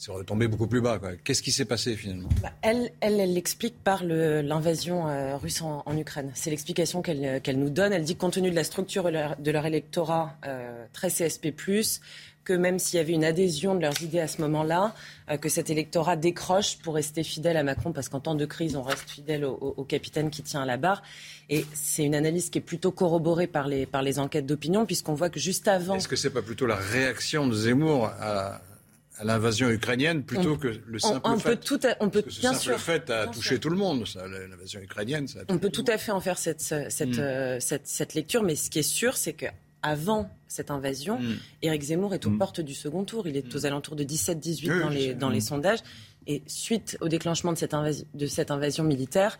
c'est retombé beaucoup plus bas. Qu'est-ce qui s'est passé finalement Bah, elle, l'explique par l'invasion euh, russe en, en Ukraine. C'est l'explication qu'elle euh, qu'elle nous donne. Elle dit que compte tenu de la structure de leur, électorat euh, très CSP+, que même s'il y avait une adhésion de leurs idées à ce moment-là, que cet électorat décroche pour rester fidèle à Macron, parce qu'en temps de crise, on reste fidèle au, au- au capitaine qui tient à la barre. Et c'est une analyse qui est plutôt corroborée par les, par les enquêtes d'opinion, puisqu'on voit que juste avant... Est-ce que c'est pas plutôt la réaction de Zemmour à, à l'invasion ukrainienne plutôt On- que le on- simple on fait peut tout à- on peut- Parce que ce bien simple sûr, fait a touché sûr. tout le monde, l'invasion ukrainienne. Ça a On peut tout à fait en faire cette, cette, Mm. euh, cette, cette lecture, mais ce qui est sûr, c'est que avant cette invasion, Mm. Éric Zemmour est aux portes du second tour. Il est aux alentours de 17-18 Oui, dans, les, dans Mm. les sondages. Et suite au déclenchement de cette, invasi- de cette invasion militaire,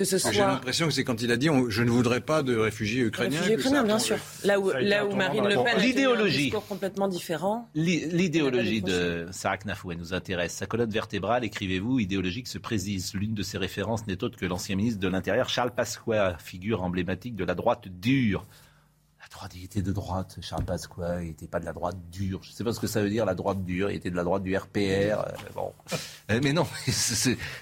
que ce J'ai l'impression que c'est quand il a dit on- je ne voudrais pas de réfugiés ukrainiens. réfugiés ukrainiens, bien sûr. Là où, là où Marine Le Pen a tenu un L'idéologie. discours complètement différent. L'i- L'idéologie de Sarah Knafou, elle nous intéresse. Sa colonne vertébrale, écrivez-vous, idéologique se précise. L'une de ses références n'est autre que l'ancien ministre de l'Intérieur, Charles Pasqua, figure emblématique de la droite dure. Droite, il était de droite, Charles Pasqua, il n'était pas de la droite dure. Je ne sais pas ce que ça veut dire, la droite dure. Il était de la droite du RPR. euh, bon. (laughs) Euh, Mais non,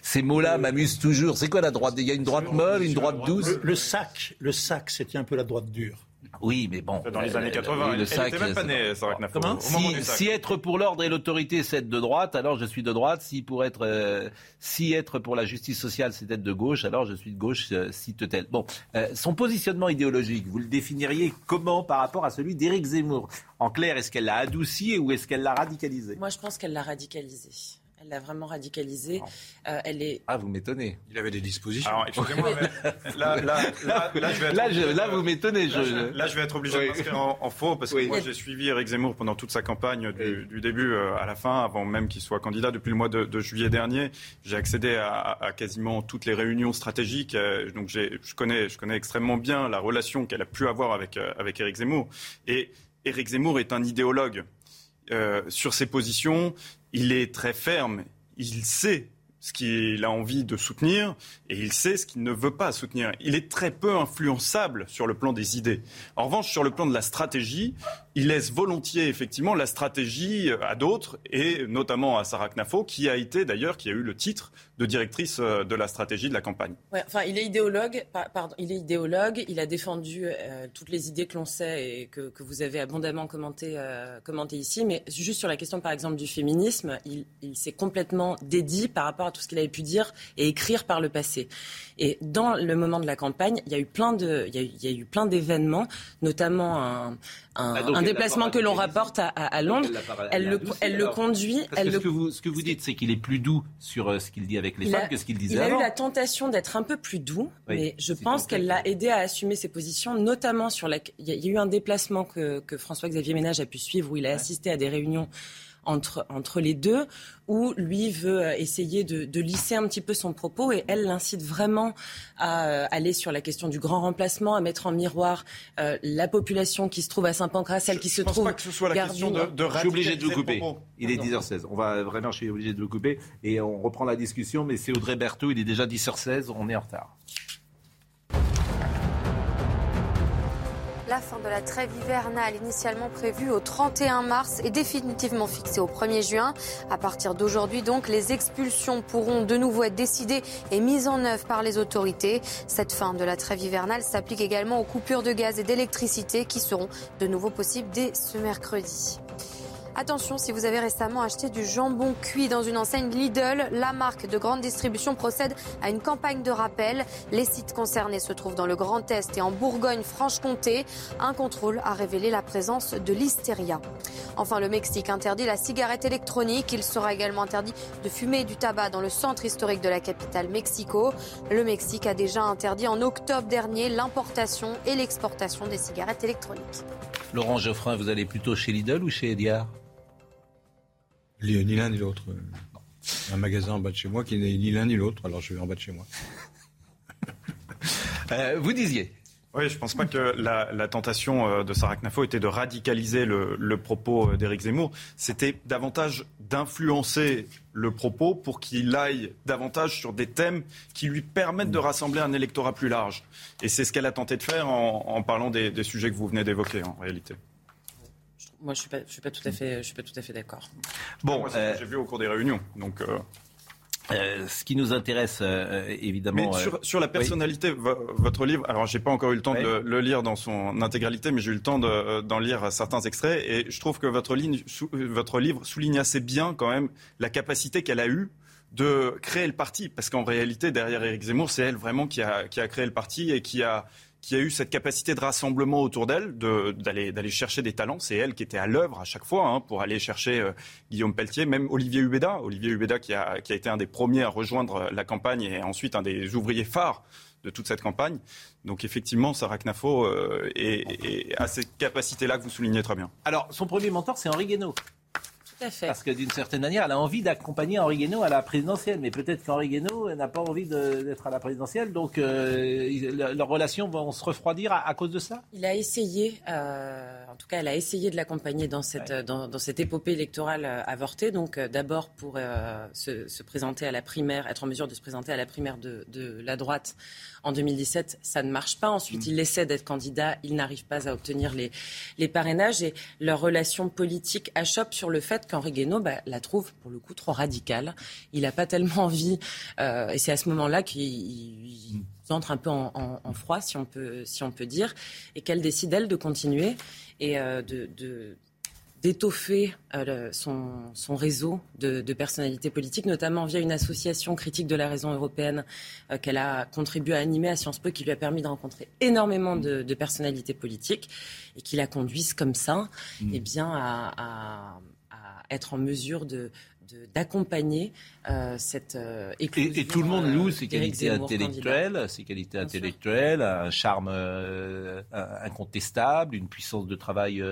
ces mots-là m'amusent toujours. C'est quoi la droite? Il y a une droite molle, une droite douce? Le, le sac, le sac, c'était un peu la droite dure. Oui, mais bon. Dans les années le- 80, le elle sac, même pas née, Comment si, si être pour l'ordre et l'autorité, c'est être de droite, alors je suis de droite. Si pour être, euh, si être pour la justice sociale, c'est être de gauche, alors je suis de gauche, euh, cite-t-elle. Bon, euh, son positionnement idéologique, vous le définiriez comment par rapport à celui d'Éric Zemmour? En clair, est-ce qu'elle l'a adouci ou est-ce qu'elle l'a radicalisé? Moi, je pense qu'elle l'a radicalisé. Elle l'a vraiment radicalisé. Euh, elle est Ah, vous m'étonnez. Il avait des dispositions. Alors, excusez-moi, mais là, là, là, là, je vais être Là, je- obligé là, de- vous m'étonnez. Là, je- je, là, je vais être obligé Oui. de m'inscrire en, en faux parce que Oui. moi j'ai suivi Eric Zemmour pendant toute sa campagne du, du début euh, à la fin, avant même qu'il soit candidat. Depuis le mois de, de juillet dernier, j'ai accédé à, à quasiment toutes les réunions stratégiques. euh, donc je connais, je connais extrêmement bien la relation qu'elle a pu avoir avec euh, avec Eric Zemmour. Et Eric Zemmour est un idéologue. Euh, sur ses positions, il est très ferme. Il sait ce qu'il a envie de soutenir et il sait ce qu'il ne veut pas soutenir. Il est très peu influençable sur le plan des idées. En revanche, sur le plan de la stratégie, il laisse volontiers effectivement la stratégie à d'autres et notamment à Sarah Knafo qui a été d'ailleurs qui a eu le titre de directrice euh, de la stratégie de la campagne. Enfin, il est idéologue. pa- Pardon, il est idéologue. Il a défendu euh, toutes les idées que l'on sait et que, que vous avez abondamment commenté, euh, ici. Mais juste sur la question, par exemple, du féminisme, il, s'est complètement dédié par rapport à tout ce qu'il avait pu dire et écrire par le passé. Et dans le moment de la campagne, il y a eu plein de, il y a eu plein d'événements, notamment un, un, Ah, déplacement que l'on rapporte à, à- à Londres. Elle le, elle conduit. Parce Elle que le ce, que vous, ce que vous dites, c'est qu'il est plus doux sur euh, ce qu'il dit avec les Il femmes a- que ce qu'il disait Il a avant. eu la tentation d'être un peu plus doux, Oui, mais je pense qu'elle l'a aidé à assumer ses positions, notamment sur la. Il y a, il y a eu un déplacement que, que François-Xavier Ménage a pu suivre où il a assisté à des réunions entre, entre les deux, où lui veut euh, essayer de, de lisser un petit peu son propos et elle l'incite vraiment à euh, aller sur la question du grand remplacement, à mettre en miroir euh, la population qui se trouve à Saint-Pancras, celle qui je se pense trouve pas que ce soit la question de, de Je suis obligé de vous couper. Il est 10h16. On va vraiment, je suis obligé de vous couper. Et on reprend la discussion, mais c'est Audrey Berthaud. Il est déjà 10h16. On est en retard. La fin de la trêve hivernale, initialement prévue au 31 mars, est définitivement fixée au 1er juin. À partir d'aujourd'hui, donc, les expulsions pourront de nouveau être décidées et mises en œuvre par les autorités. Cette fin de la trêve hivernale s'applique également aux coupures de gaz et d'électricité qui seront de nouveau possibles dès ce mercredi. Attention, si vous avez récemment acheté du jambon cuit dans une enseigne Lidl, la marque de grande distribution procède à une campagne de rappel. Les sites concernés se trouvent dans le Grand Est et en Bourgogne-Franche-Comté. Un contrôle a révélé la présence de l'hystéria. Enfin, le Mexique interdit la cigarette électronique. Il sera également interdit de fumer du tabac dans le centre historique de la capitale Mexico. Le Mexique a déjà interdit en octobre dernier l'importation et l'exportation des cigarettes électroniques. Laurent Geoffrin, vous allez plutôt chez Lidl ou chez Ediard Ni ni l'un ni l'autre. Un magasin en bas de chez moi qui n'est ni l'un ni l'autre, alors je vais en bas de chez moi. (laughs) Euh, Vous disiez Oui, je pense pas que la, la tentation euh, de Sarah Knafo était de radicaliser le, le propos euh, d'Éric Zemmour. C'était davantage d'influencer le propos pour qu'il aille davantage sur des thèmes qui lui permettent de rassembler un électorat plus large. Et c'est ce qu'elle a tenté de faire en, en parlant des, des sujets que vous venez d'évoquer, en réalité. Moi, je suis pas, je suis pas tout à fait, je suis pas tout à fait d'accord. Bon, Moi, c'est ce que j'ai vu au cours des réunions. Donc, euh, Euh, ce qui nous intéresse, euh, évidemment. Mais euh, sur, la personnalité, vo- votre livre, alors j'ai pas encore eu le temps Oui. de le, lire dans son intégralité, mais j'ai eu le temps de- euh, d'en lire certains extraits, et je trouve que votre, ligne, sou- euh, votre livre souligne assez bien quand même la capacité qu'elle a eue de créer le parti, parce qu'en réalité, derrière Éric Zemmour, c'est elle vraiment qui a, qui a créé le parti et qui a, qui a eu cette capacité de rassemblement autour d'elle, de- d'aller chercher des talents. C'est elle qui était à l'œuvre à chaque fois hein, pour aller chercher euh, Guillaume Pelletier, même Olivier Hubeda. Olivier Hubeda qui a, été un des premiers à rejoindre la campagne et ensuite un des ouvriers phares de toute cette campagne. Donc effectivement, Sarah Knafo euh, est- est- a cette capacité-là que vous soulignez très bien. Alors, son premier mentor, c'est Henri Guénaud. Tout à fait. Parce que d'une certaine manière, elle a envie d'accompagner Henri Guénaud à la présidentielle. Mais peut-être qu'Henri Guénaud n'a pas envie d'être à la présidentielle. Donc, euh, leurs relations vont se refroidir à, à cause de ça? Il a essayé, euh, en tout cas, elle a essayé de l'accompagner dans cette, dans, dans cette épopée électorale euh, avortée. Donc, euh, d'abord pour se, se présenter à la primaire, être en mesure de se présenter à la primaire de, de la droite en 2017, ça ne marche pas. Ensuite, il essaie d'être candidat, il n'arrive pas à obtenir les, les parrainages et leur relation politique achoppe sur le fait qu'Henri Guénaud bah, la trouve pour le coup trop radicale. Il n'a pas tellement envie, euh, et c'est à ce moment-là qu'il il- il entre un peu en, en- en froid, si on peut, si on peut dire, et qu'elle décide elle de continuer et euh, de, de- d'étoffer euh, son, son réseau de, de personnalités politiques, notamment via une association critique de la raison européenne euh, qu'elle a contribué à animer à Sciences Po, qui lui a permis de rencontrer énormément de, de personnalités politiques et qui la conduisent comme ça, eh bien, à être en mesure de d'accompagner euh, cette euh, Et, éclosion, et tout le monde loue euh, ses qualités intellectuelles, ses qualités intellectuelles, un charme euh, incontestable, une puissance de travail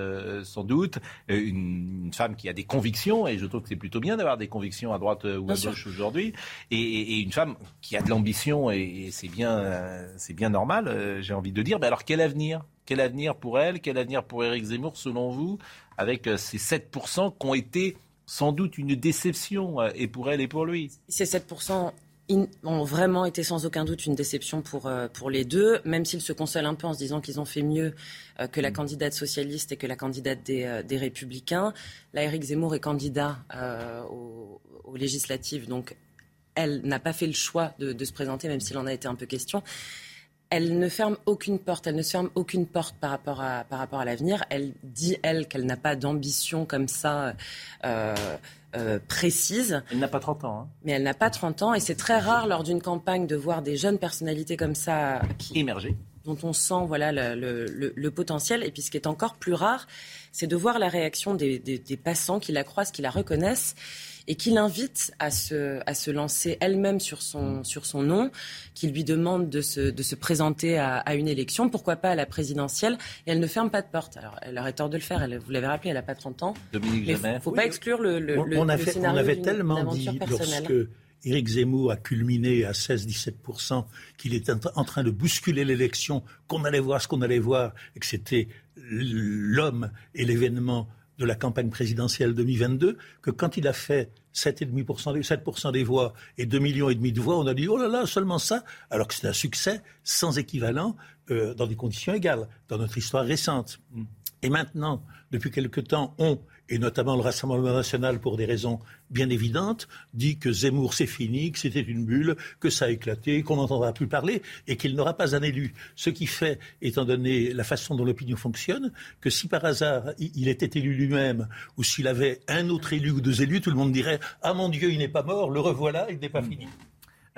sans doute, une, une femme qui a des convictions, et je trouve que c'est plutôt bien d'avoir des convictions à droite ou à gauche aujourd'hui, et, une femme qui a de l'ambition, et, et c'est bien, c'est bien normal, j'ai envie de dire. Mais alors quel avenir? Quel avenir pour elle? Quel avenir pour Éric Zemmour, selon vous, avec euh, ces 7% qui ont été sans doute une déception, euh, et pour elle et pour lui Ces 7% in- ont vraiment été sans aucun doute une déception pour, euh, pour les deux, même s'ils se consolent un peu en se disant qu'ils ont fait mieux que la candidate socialiste et que la candidate des, des républicains. Là, Éric Zemmour est candidat euh, aux, aux législatives, donc elle n'a pas fait le choix de, de se présenter, même s'il en a été un peu question. Elle ne ferme aucune porte, elle ne se ferme aucune porte par rapport à, par rapport à l'avenir. Elle dit, elle, qu'elle n'a pas d'ambition comme ça euh, euh, précise. Elle n'a pas 30 ans. hein. Mais elle n'a pas 30 ans et c'est très rare lors d'une campagne de voir des jeunes personnalités comme ça qui émerger. dont on sent voilà le, le, le, potentiel. Et puis ce qui est encore plus rare, c'est de voir la réaction des, des, des passants qui la croisent, qui la reconnaissent et qui l'invite à se, à se lancer elle-même sur son, sur son nom, qui lui demande de se, de se présenter à, à, une élection, pourquoi pas à la présidentielle, et elle ne ferme pas de porte. Alors, elle aurait tort de le faire, elle, vous l'avez rappelé, elle n'a pas 30 ans. Dominique Il ne faut pas exclure le, le, on, on, a le fait, scénario on avait tellement dit personnelle. lorsque Éric Zemmour a culminé à 16-17%, qu'il était en- en train de bousculer l'élection, qu'on allait voir ce qu'on allait voir, et que c'était l'homme et l'événement de la campagne présidentielle 2022, que quand il a fait 7,5% des, 7% des voix et 2 millions et demi de voix, on a dit oh là là, seulement ça, alors que c'est un succès sans équivalent euh, dans des conditions égales, dans notre histoire récente. Et maintenant, depuis quelque temps, on, et notamment le Rassemblement national pour des raisons bien évidentes, dit que Zemmour c'est fini, que c'était une bulle, que ça a éclaté, qu'on n'entendra plus parler et qu'il n'aura pas un élu. Ce qui fait, étant donné la façon dont l'opinion fonctionne, que si par hasard il était élu lui-même ou s'il avait un autre élu ou deux élus, tout le monde dirait Ah mon Dieu, il n'est pas mort, le revoilà, il n'est pas fini.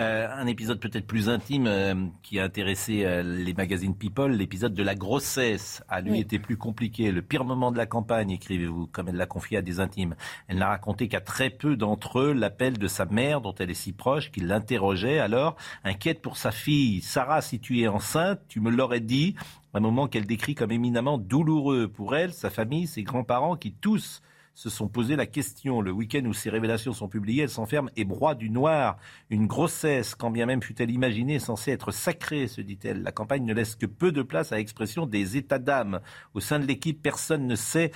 Euh, un épisode peut-être plus intime euh, qui a intéressé euh, les magazines People, l'épisode de la grossesse a lui Oui. été plus compliqué. Le pire moment de la campagne, écrivez-vous, comme elle l'a confié à des intimes. Elle n'a raconté qu'à très peu d'entre eux l'appel de sa mère, dont elle est si proche, qui l'interrogeait alors, inquiète pour sa fille. Sarah, si tu es enceinte, tu me l'aurais dit. Un moment qu'elle décrit comme éminemment douloureux pour elle, sa famille, ses grands-parents, qui tous se sont posé la question. Le week-end où ces révélations sont publiées, elle s'enferme et broie du noir. Une grossesse, quand bien même fut-elle imaginée, censée être sacrée, se dit-elle. La campagne ne laisse que peu de place à l'expression des états d'âme. Au sein de l'équipe, personne ne sait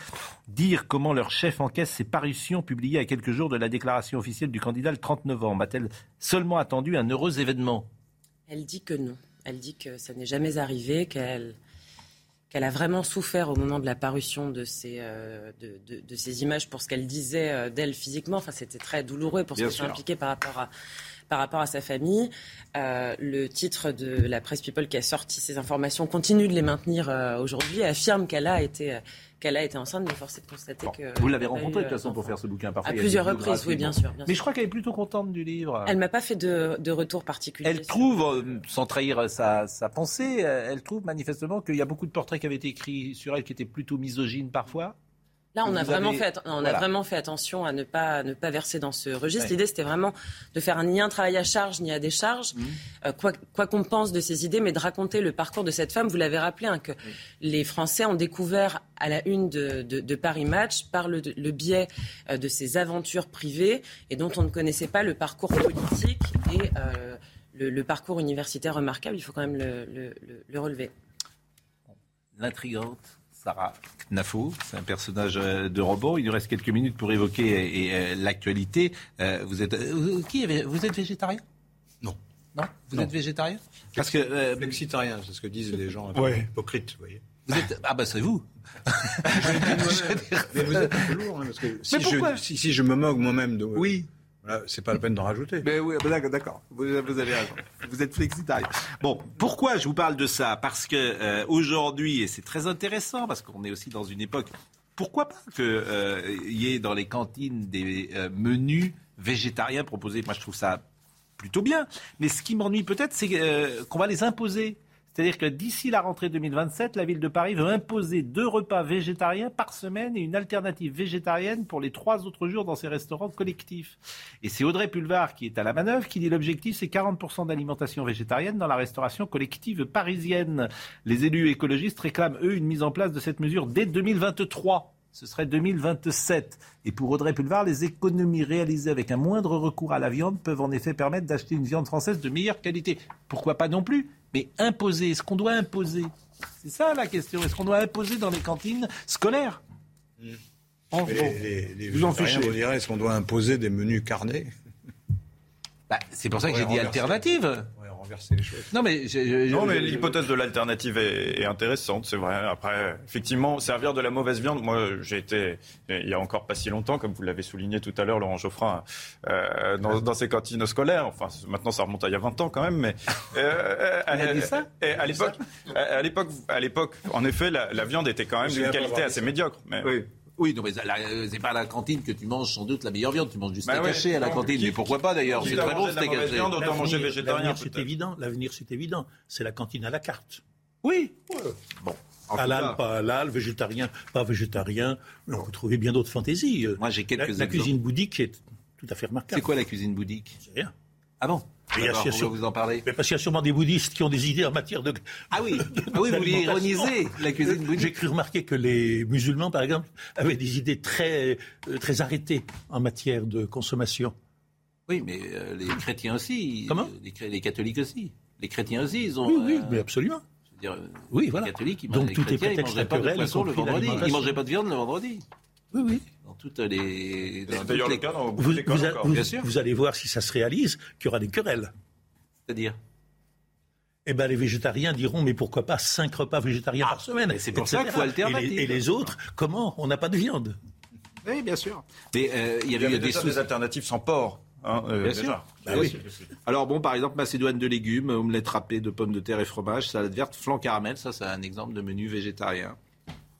dire comment leur chef encaisse ces parutions publiées à quelques jours de la déclaration officielle du candidat le 30 novembre. A-t-elle seulement attendu un heureux événement? Elle dit que non. Elle dit que ça n'est jamais arrivé, qu'elle qu'elle a vraiment souffert au moment de la parution de ces, euh, de, de- de ces images pour ce qu'elle disait euh, d'elle physiquement. Enfin, c'était très douloureux pour ce qu'elle impliquée par rapport à, par rapport à sa famille. Euh, le titre de la presse People qui a sorti ces informations continue de les maintenir euh, aujourd'hui, affirme qu'elle a été... euh, qu'elle a été enceinte, mais force est de constater que... Vous l'avez rencontrée de toute euh, façon pour faire ce bouquin. Parfois, À plusieurs reprises, oui, bien sûr, bien Mais je crois qu'elle est plutôt contente du livre. Elle m'a pas fait de, de retour particulier. Elle trouve, euh, sans trahir sa, sa pensée, euh, elle trouve manifestement qu'il y a beaucoup de portraits qui avaient été écrits sur elle qui étaient plutôt misogynes parfois. Là, on a vraiment avez- fait, on a vraiment fait attention à ne pas, à ne pas verser dans ce registre. Ouais. L'idée, c'était vraiment de faire un, ni un travail à charge, ni à décharge, Mmh. euh, quoi qu'on pense de ces idées, mais de raconter le parcours de cette femme. Vous l'avez rappelé, hein, que les Français ont découvert à la une de, de- de Paris Match par le, le biais euh, de ses aventures privées et dont on ne connaissait pas le parcours politique et euh, le, le parcours universitaire remarquable. Il faut quand même le, le- le- le relever. L'intrigante Sarah Knafo, c'est un personnage euh, de robot. Il nous reste quelques minutes pour évoquer et, euh, l'actualité. Euh, vous êtes euh, qui est- vous êtes végétarien? Non. Non? Vous Non. êt végétarien? Parce que euh, Flexitarien, c'est ce que disent les gens un peu Ouais. hypocrites, vous voyez. vous êtes ah bah c'est vous. (laughs) (laughs) Mais vous êtes un peu lourd, hein, parce que si, Mais pourquoi? je, si, si je me moque moi-même de... Oui. C'est pas la peine d'en rajouter. Mais oui, d'accord, d'accord. Vous, avez raison. Vous êtes flexitarien. Bon, pourquoi je vous parle de ça? Parce que euh, aujourd'hui, et c'est très intéressant, parce qu'on est aussi dans une époque. Pourquoi pas qu'il y ait dans les cantines des euh, menus végétariens proposés? Moi, je trouve ça plutôt bien. Mais ce qui m'ennuie peut-être, c'est euh, qu'on va les imposer. C'est-à-dire que d'ici la rentrée 2027, la ville de Paris veut imposer deux repas végétariens par semaine et une alternative végétarienne pour les trois autres jours dans ses restaurants collectifs. Et c'est Audrey Pulvar qui est à la manœuvre qui dit l'objectif c'est 40% d'alimentation végétarienne dans la restauration collective parisienne. Les élus écologistes réclament eux une mise en place de cette mesure dès 2023. Ce serait 2027. Et pour Audrey Pulvar, les économies réalisées avec un moindre recours à la viande peuvent en effet permettre d'acheter une viande française de meilleure qualité. Pourquoi pas non plus? Mais imposer, est-ce qu'on doit imposer C'est ça la question. Est-ce qu'on doit imposer dans les cantines scolaires Mais bon. les, les, les Vous en fichez. vous est-ce qu'on doit imposer des menus carnés? Bah, C'est pour ça que j'ai dit alternative. Ouais, renverser les choses. Non mais, Non, l'hypothèse de l'alternative est, est intéressante, c'est vrai. Après, effectivement, servir de la mauvaise viande, moi, j'ai été, il y a encore pas si longtemps, comme vous l'avez souligné tout à l'heure, Laurent Geoffrin, euh, dans, dans ces cantines scolaires. Enfin, maintenant, ça remonte à il y a 20 ans quand même, mais. euh, Il a euh, dit ça? et à l'époque, à l'époque, à en effet, la, la viande était quand même d'une qualité assez ça. médiocre. Mais... Oui. Oui, non, mais euh, c'est pas à la cantine que tu manges sans doute la meilleure viande. Tu manges du steak Bah ouais. haché à la cantine. qui- mais pourquoi pas d'ailleurs? C'est très bon steak haché. viande, autant manger L'avenir- végétarien, L'avenir, c'est évident. L'avenir, c'est évident. C'est la cantine à la carte. Oui. Bon. En tout Halal, pas halal, végétarien, pas végétarien. Mais on peut trouver bien d'autres fantaisies. Moi, j'ai quelques La, cuisine bouddhique est tout à fait remarquable. C'est quoi la cuisine bouddhique? C'est rien. Ah bon? Il y a Alors, sûr- on va vous en parler. Mais parce qu'il y a sûrement des bouddhistes qui ont des idées en matière de. Ah oui, ah oui vous d'alimentation. ironiser la cuisine bouddhique. J'ai cru remarquer que les musulmans, par exemple, avaient des idées très, euh, très arrêtées en matière de consommation. Oui, mais euh, les chrétiens aussi. Comment? les, catholiques aussi. Les chrétiens aussi, ils ont. Oui, oui, euh, mais absolument. je veux dire, euh, Oui, les voilà. catholiques, ils Donc, les tout est chrétiens, ils prétexte mangeaient pas de poisson le vendredi. Ils mangeaient pas de viande le vendredi. Oui, oui. Dans toutes les. dans C'est toutes d'ailleurs les- le cas dans beaucoup Vous, vous a- encore. vous- Bien sûr. vous allez voir si ça se réalise qu'il y aura des querelles. C'est-à-dire Eh ben, les végétariens diront, mais pourquoi pas cinq repas végétariens par semaine mais c'est pour etc. ça qu'il faut Et les, et les autres, comment On n'a pas de viande. Oui, bien sûr. Mais euh, il y Il y avait des alternatives sans porc. hein, euh, Bien sûr. Bah Bien oui. sûr. Alors bon, par exemple, macédoine de légumes, omelette râpée de pommes de terre et fromage, salade verte, flan caramel, ça c'est un exemple de menu végétarien.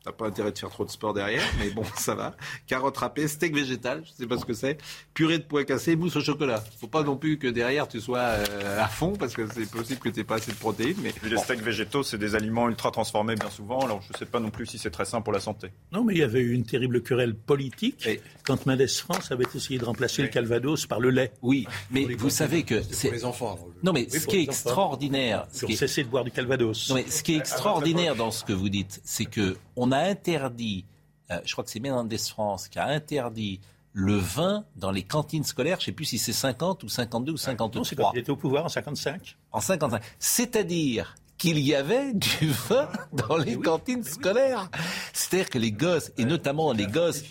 T'as pas intérêt de faire trop de sport derrière, mais bon, (laughs) ça va. Carottes râpées, steak végétal, je sais pas ce que c'est. Purée de pois cassés, mousse au chocolat. Faut pas non plus que derrière tu sois euh, à fond, parce que c'est possible que t'aies pas assez de protéines, mais les steaks végétaux, c'est des aliments ultra transformés bien souvent. Alors je ne sais pas non plus si c'est très sain pour la santé. Non, mais il y avait eu une terrible querelle politique Et- quand Mendes France avait essayé de remplacer le Calvados par le lait. oui, mais vous savez que C'est pour les enfants. non mais Oui, ce qui est extraordinaire, ce Ils ont qui est- cessé de boire du Calvados. Non, mais ce qui est extraordinaire dans ce que vous dites, c'est que on a interdit, euh, je crois que c'est Menendez France qui a interdit le vin dans les cantines scolaires. Je ne sais plus si c'est 50 ou 52 ou Non, c'est 53. quand il était au pouvoir en 55. En 55. C'est-à-dire qu'il y avait (laughs) du vin dans les cantines scolaires. C'est-à-dire que les gosses, et notamment les gosses,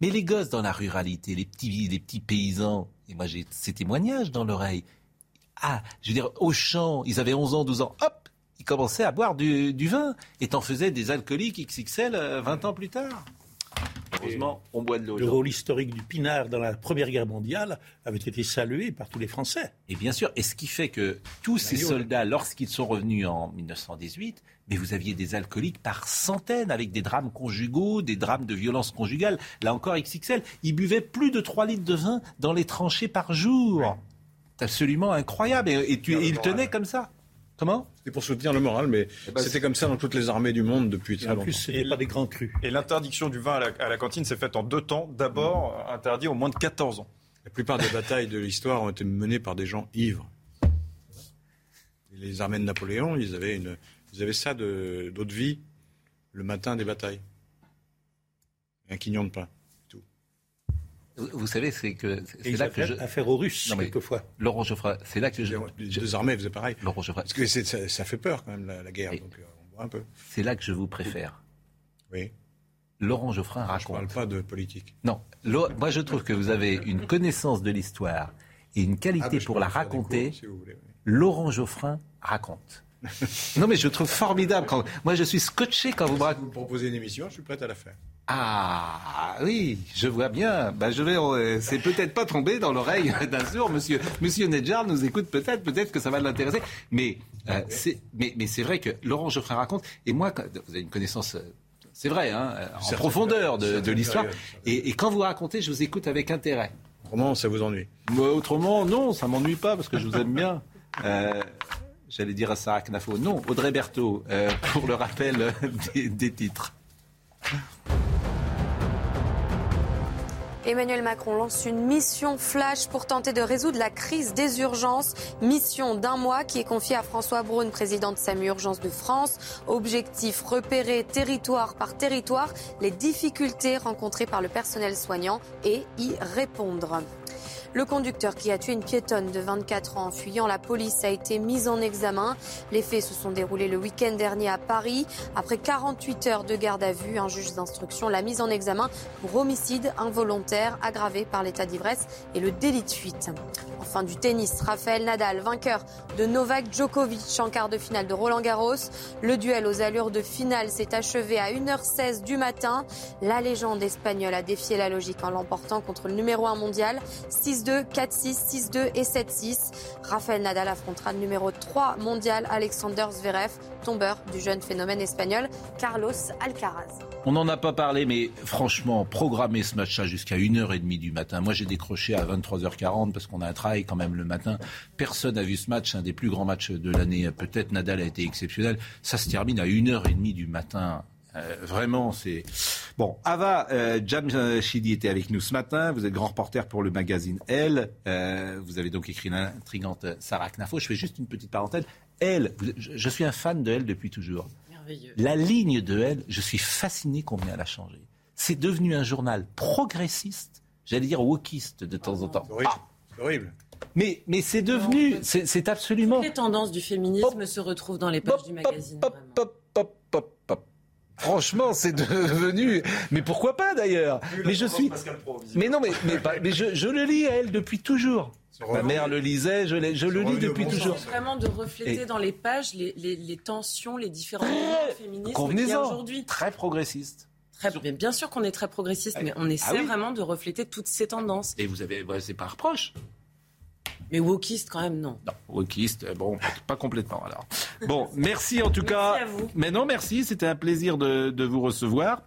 mais les gosses dans la ruralité, les petits, les petits paysans, et moi j'ai ces témoignages dans l'oreille. Ah, je veux dire, au champ, ils avaient 11 ans, 12 ans, hop, commençaient à boire du, du vin et t'en faisais des alcooliques XXL euh, 20 ans plus tard. Heureusement, on boit de l'eau. Le rôle historique du pinard dans la Première Guerre mondiale avait été salué par tous les Français. Et bien sûr, et ce qui fait que tous ces soldats, lorsqu'ils sont revenus en 1918, mais vous aviez des alcooliques par centaines, avec des drames conjugaux, des drames de violence conjugale. Là encore, XXL, ils buvaient plus de 3 litres de vin dans les tranchées par jour. C'est absolument incroyable. Et, et tu- et ils tenaient comme ça. Comment? C'est pour soutenir le moral, mais ben, c'était comme ça dans toutes les armées du monde depuis très en longtemps. plus, ce n'est pas des grands crus. Et l'interdiction du vin à la, à la cantine s'est faite en deux temps. D'abord, interdit aux moins de 14 ans. La plupart des batailles de l'histoire ont été menées par des gens ivres. Les armées de Napoléon, ils avaient, une, ils avaient ça de- d'eau de vie le matin des batailles. Un quignon de pain. Vous, savez, c'est que c'est là que je. affaire, aux Russes, Non, mais- quelquefois. Laurent Geoffroy, c'est là que je. Deux armées faisaient pareil. Laurent Geoffroy, Parce que ça, ça fait peur quand même la, la guerre. Et- Donc euh, on voit un peu. c'est là que je vous préfère. Oui. Laurent Geoffrin Je raconte. parle pas de politique. Non, Lo- moi je trouve que vous avez une connaissance de l'histoire et une qualité Ah, je pour la raconter. cours, si vous voulez, oui. Laurent Geoffrin raconte. non mais je trouve formidable quand moi je suis scotché quand vous me Si racontez. vous me proposez une émission, je suis prêt à la faire. Ah oui, je vois bien. Ben, je vais, euh, c'est peut-être pas tombé dans l'oreille (laughs) d'un sourd. Monsieur, Monsieur Nedjar nous écoute peut-être, peut-être que ça va l'intéresser. Mais euh, c'est, mais, mais c'est vrai que Laurent Geoffrin raconte. Et moi, quand- vous avez une connaissance, euh, c'est vrai, hein, en profondeur de, l'histoire. Et, et quand vous racontez, je vous écoute avec intérêt. Comment ça vous ennuie Moi, autrement, non, ça m'ennuie pas parce que je vous aime bien. Euh, J'allais dire à Sarah Knafo. Non, Audrey Berthaud, euh, pour le rappel (laughs) des, des titres. Emmanuel Macron lance une mission flash pour tenter de résoudre la crise des urgences. Mission d'un mois qui est confiée à François Braun, président de SAMU Urgences de France. Objectif repérer territoire par territoire les difficultés rencontrées par le personnel soignant et y répondre. Le conducteur qui a tué une piétonne de 24 ans en fuyant la police a été mis en examen. Les faits se sont déroulés le week-end dernier à Paris. Après 48 heures de garde à vue, un juge d'instruction l'a mise en examen pour homicide involontaire aggravé par l'état d'ivresse et le délit de fuite. Enfin du tennis, Raphaël Nadal, vainqueur de Novak Djokovic en quart de finale de Roland Garros. Le duel aux allures de finale s'est achevé à 1h16 du matin. La légende espagnole a défié la logique en l'emportant contre le numéro 1 mondial 6-2, 4-6, 6-2 et 7-6. Raphaël Nadal affrontera le numéro 3 mondial Alexander Zverev, tombeur du jeune phénomène espagnol Carlos Alcaraz. On n'en a pas parlé, mais franchement, programmer ce match-là jusqu'à 1h30 du matin. Moi, j'ai décroché à 23h40 parce qu'on a un travail quand même le matin. Personne n'a vu ce match, un des plus grands matchs de l'année. Peut-être Nadal a été exceptionnel. Ça se termine à 1h30 du matin. Euh, vraiment, c'est bon. Ava euh, Jamshidi était avec nous ce matin. Vous êtes grand reporter pour le magazine Elle. Euh, vous avez donc écrit l'intrigante Sarah Knafo. Je fais juste une petite parenthèse. Elle, je suis un fan de Elle depuis toujours. La ligne de Elle, je suis fasciné combien elle a changé. C'est devenu un journal progressiste, j'allais dire wokiste de temps en temps. Ah. C'est horrible. Mais, mais c'est devenu, c'est absolument. Les tendances du féminisme se retrouvent dans les pages du magazine. Franchement, c'est devenu. Mais pourquoi pas d'ailleurs Mais je suis. Mais non, mais, mais, mais je, je, le lis à elle depuis toujours. Ma mère le lisait, je, je le lis depuis toujours. C'est vraiment de refléter Et... dans les pages les, les, les, tensions, les différents mouvements féministes qu'il y a aujourd'hui. Très progressiste. Très, bien, bien sûr qu'on est très progressiste, mais on essaie ah oui. vraiment de refléter toutes ces tendances. Et vous avez, c'est pas un reproche. Mais wokiste, quand même, non. Non, wokiste, bon, pas complètement alors. Bon, merci en tout merci cas. À vous. Mais non, merci, c'était un plaisir de, de vous recevoir.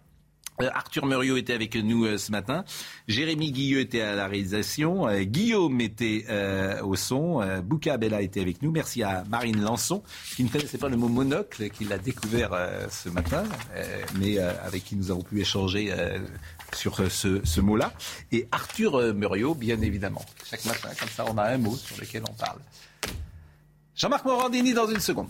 Euh, Arthur Muriot était avec nous euh, ce matin. Jérémy Guilleux était à la réalisation. Euh, Guillaume était euh, au son. Bouka Bella était avec nous. Merci à Marine Lançon, qui ne connaissait pas le mot monocle, qui l'a découvert ce matin, mais avec qui nous avons pu échanger sur ce, ce mot-là. Et Arthur Muriot, bien évidemment. Chaque matin, comme ça, on a un mot sur lequel on parle. Jean-Marc Morandini dans une seconde.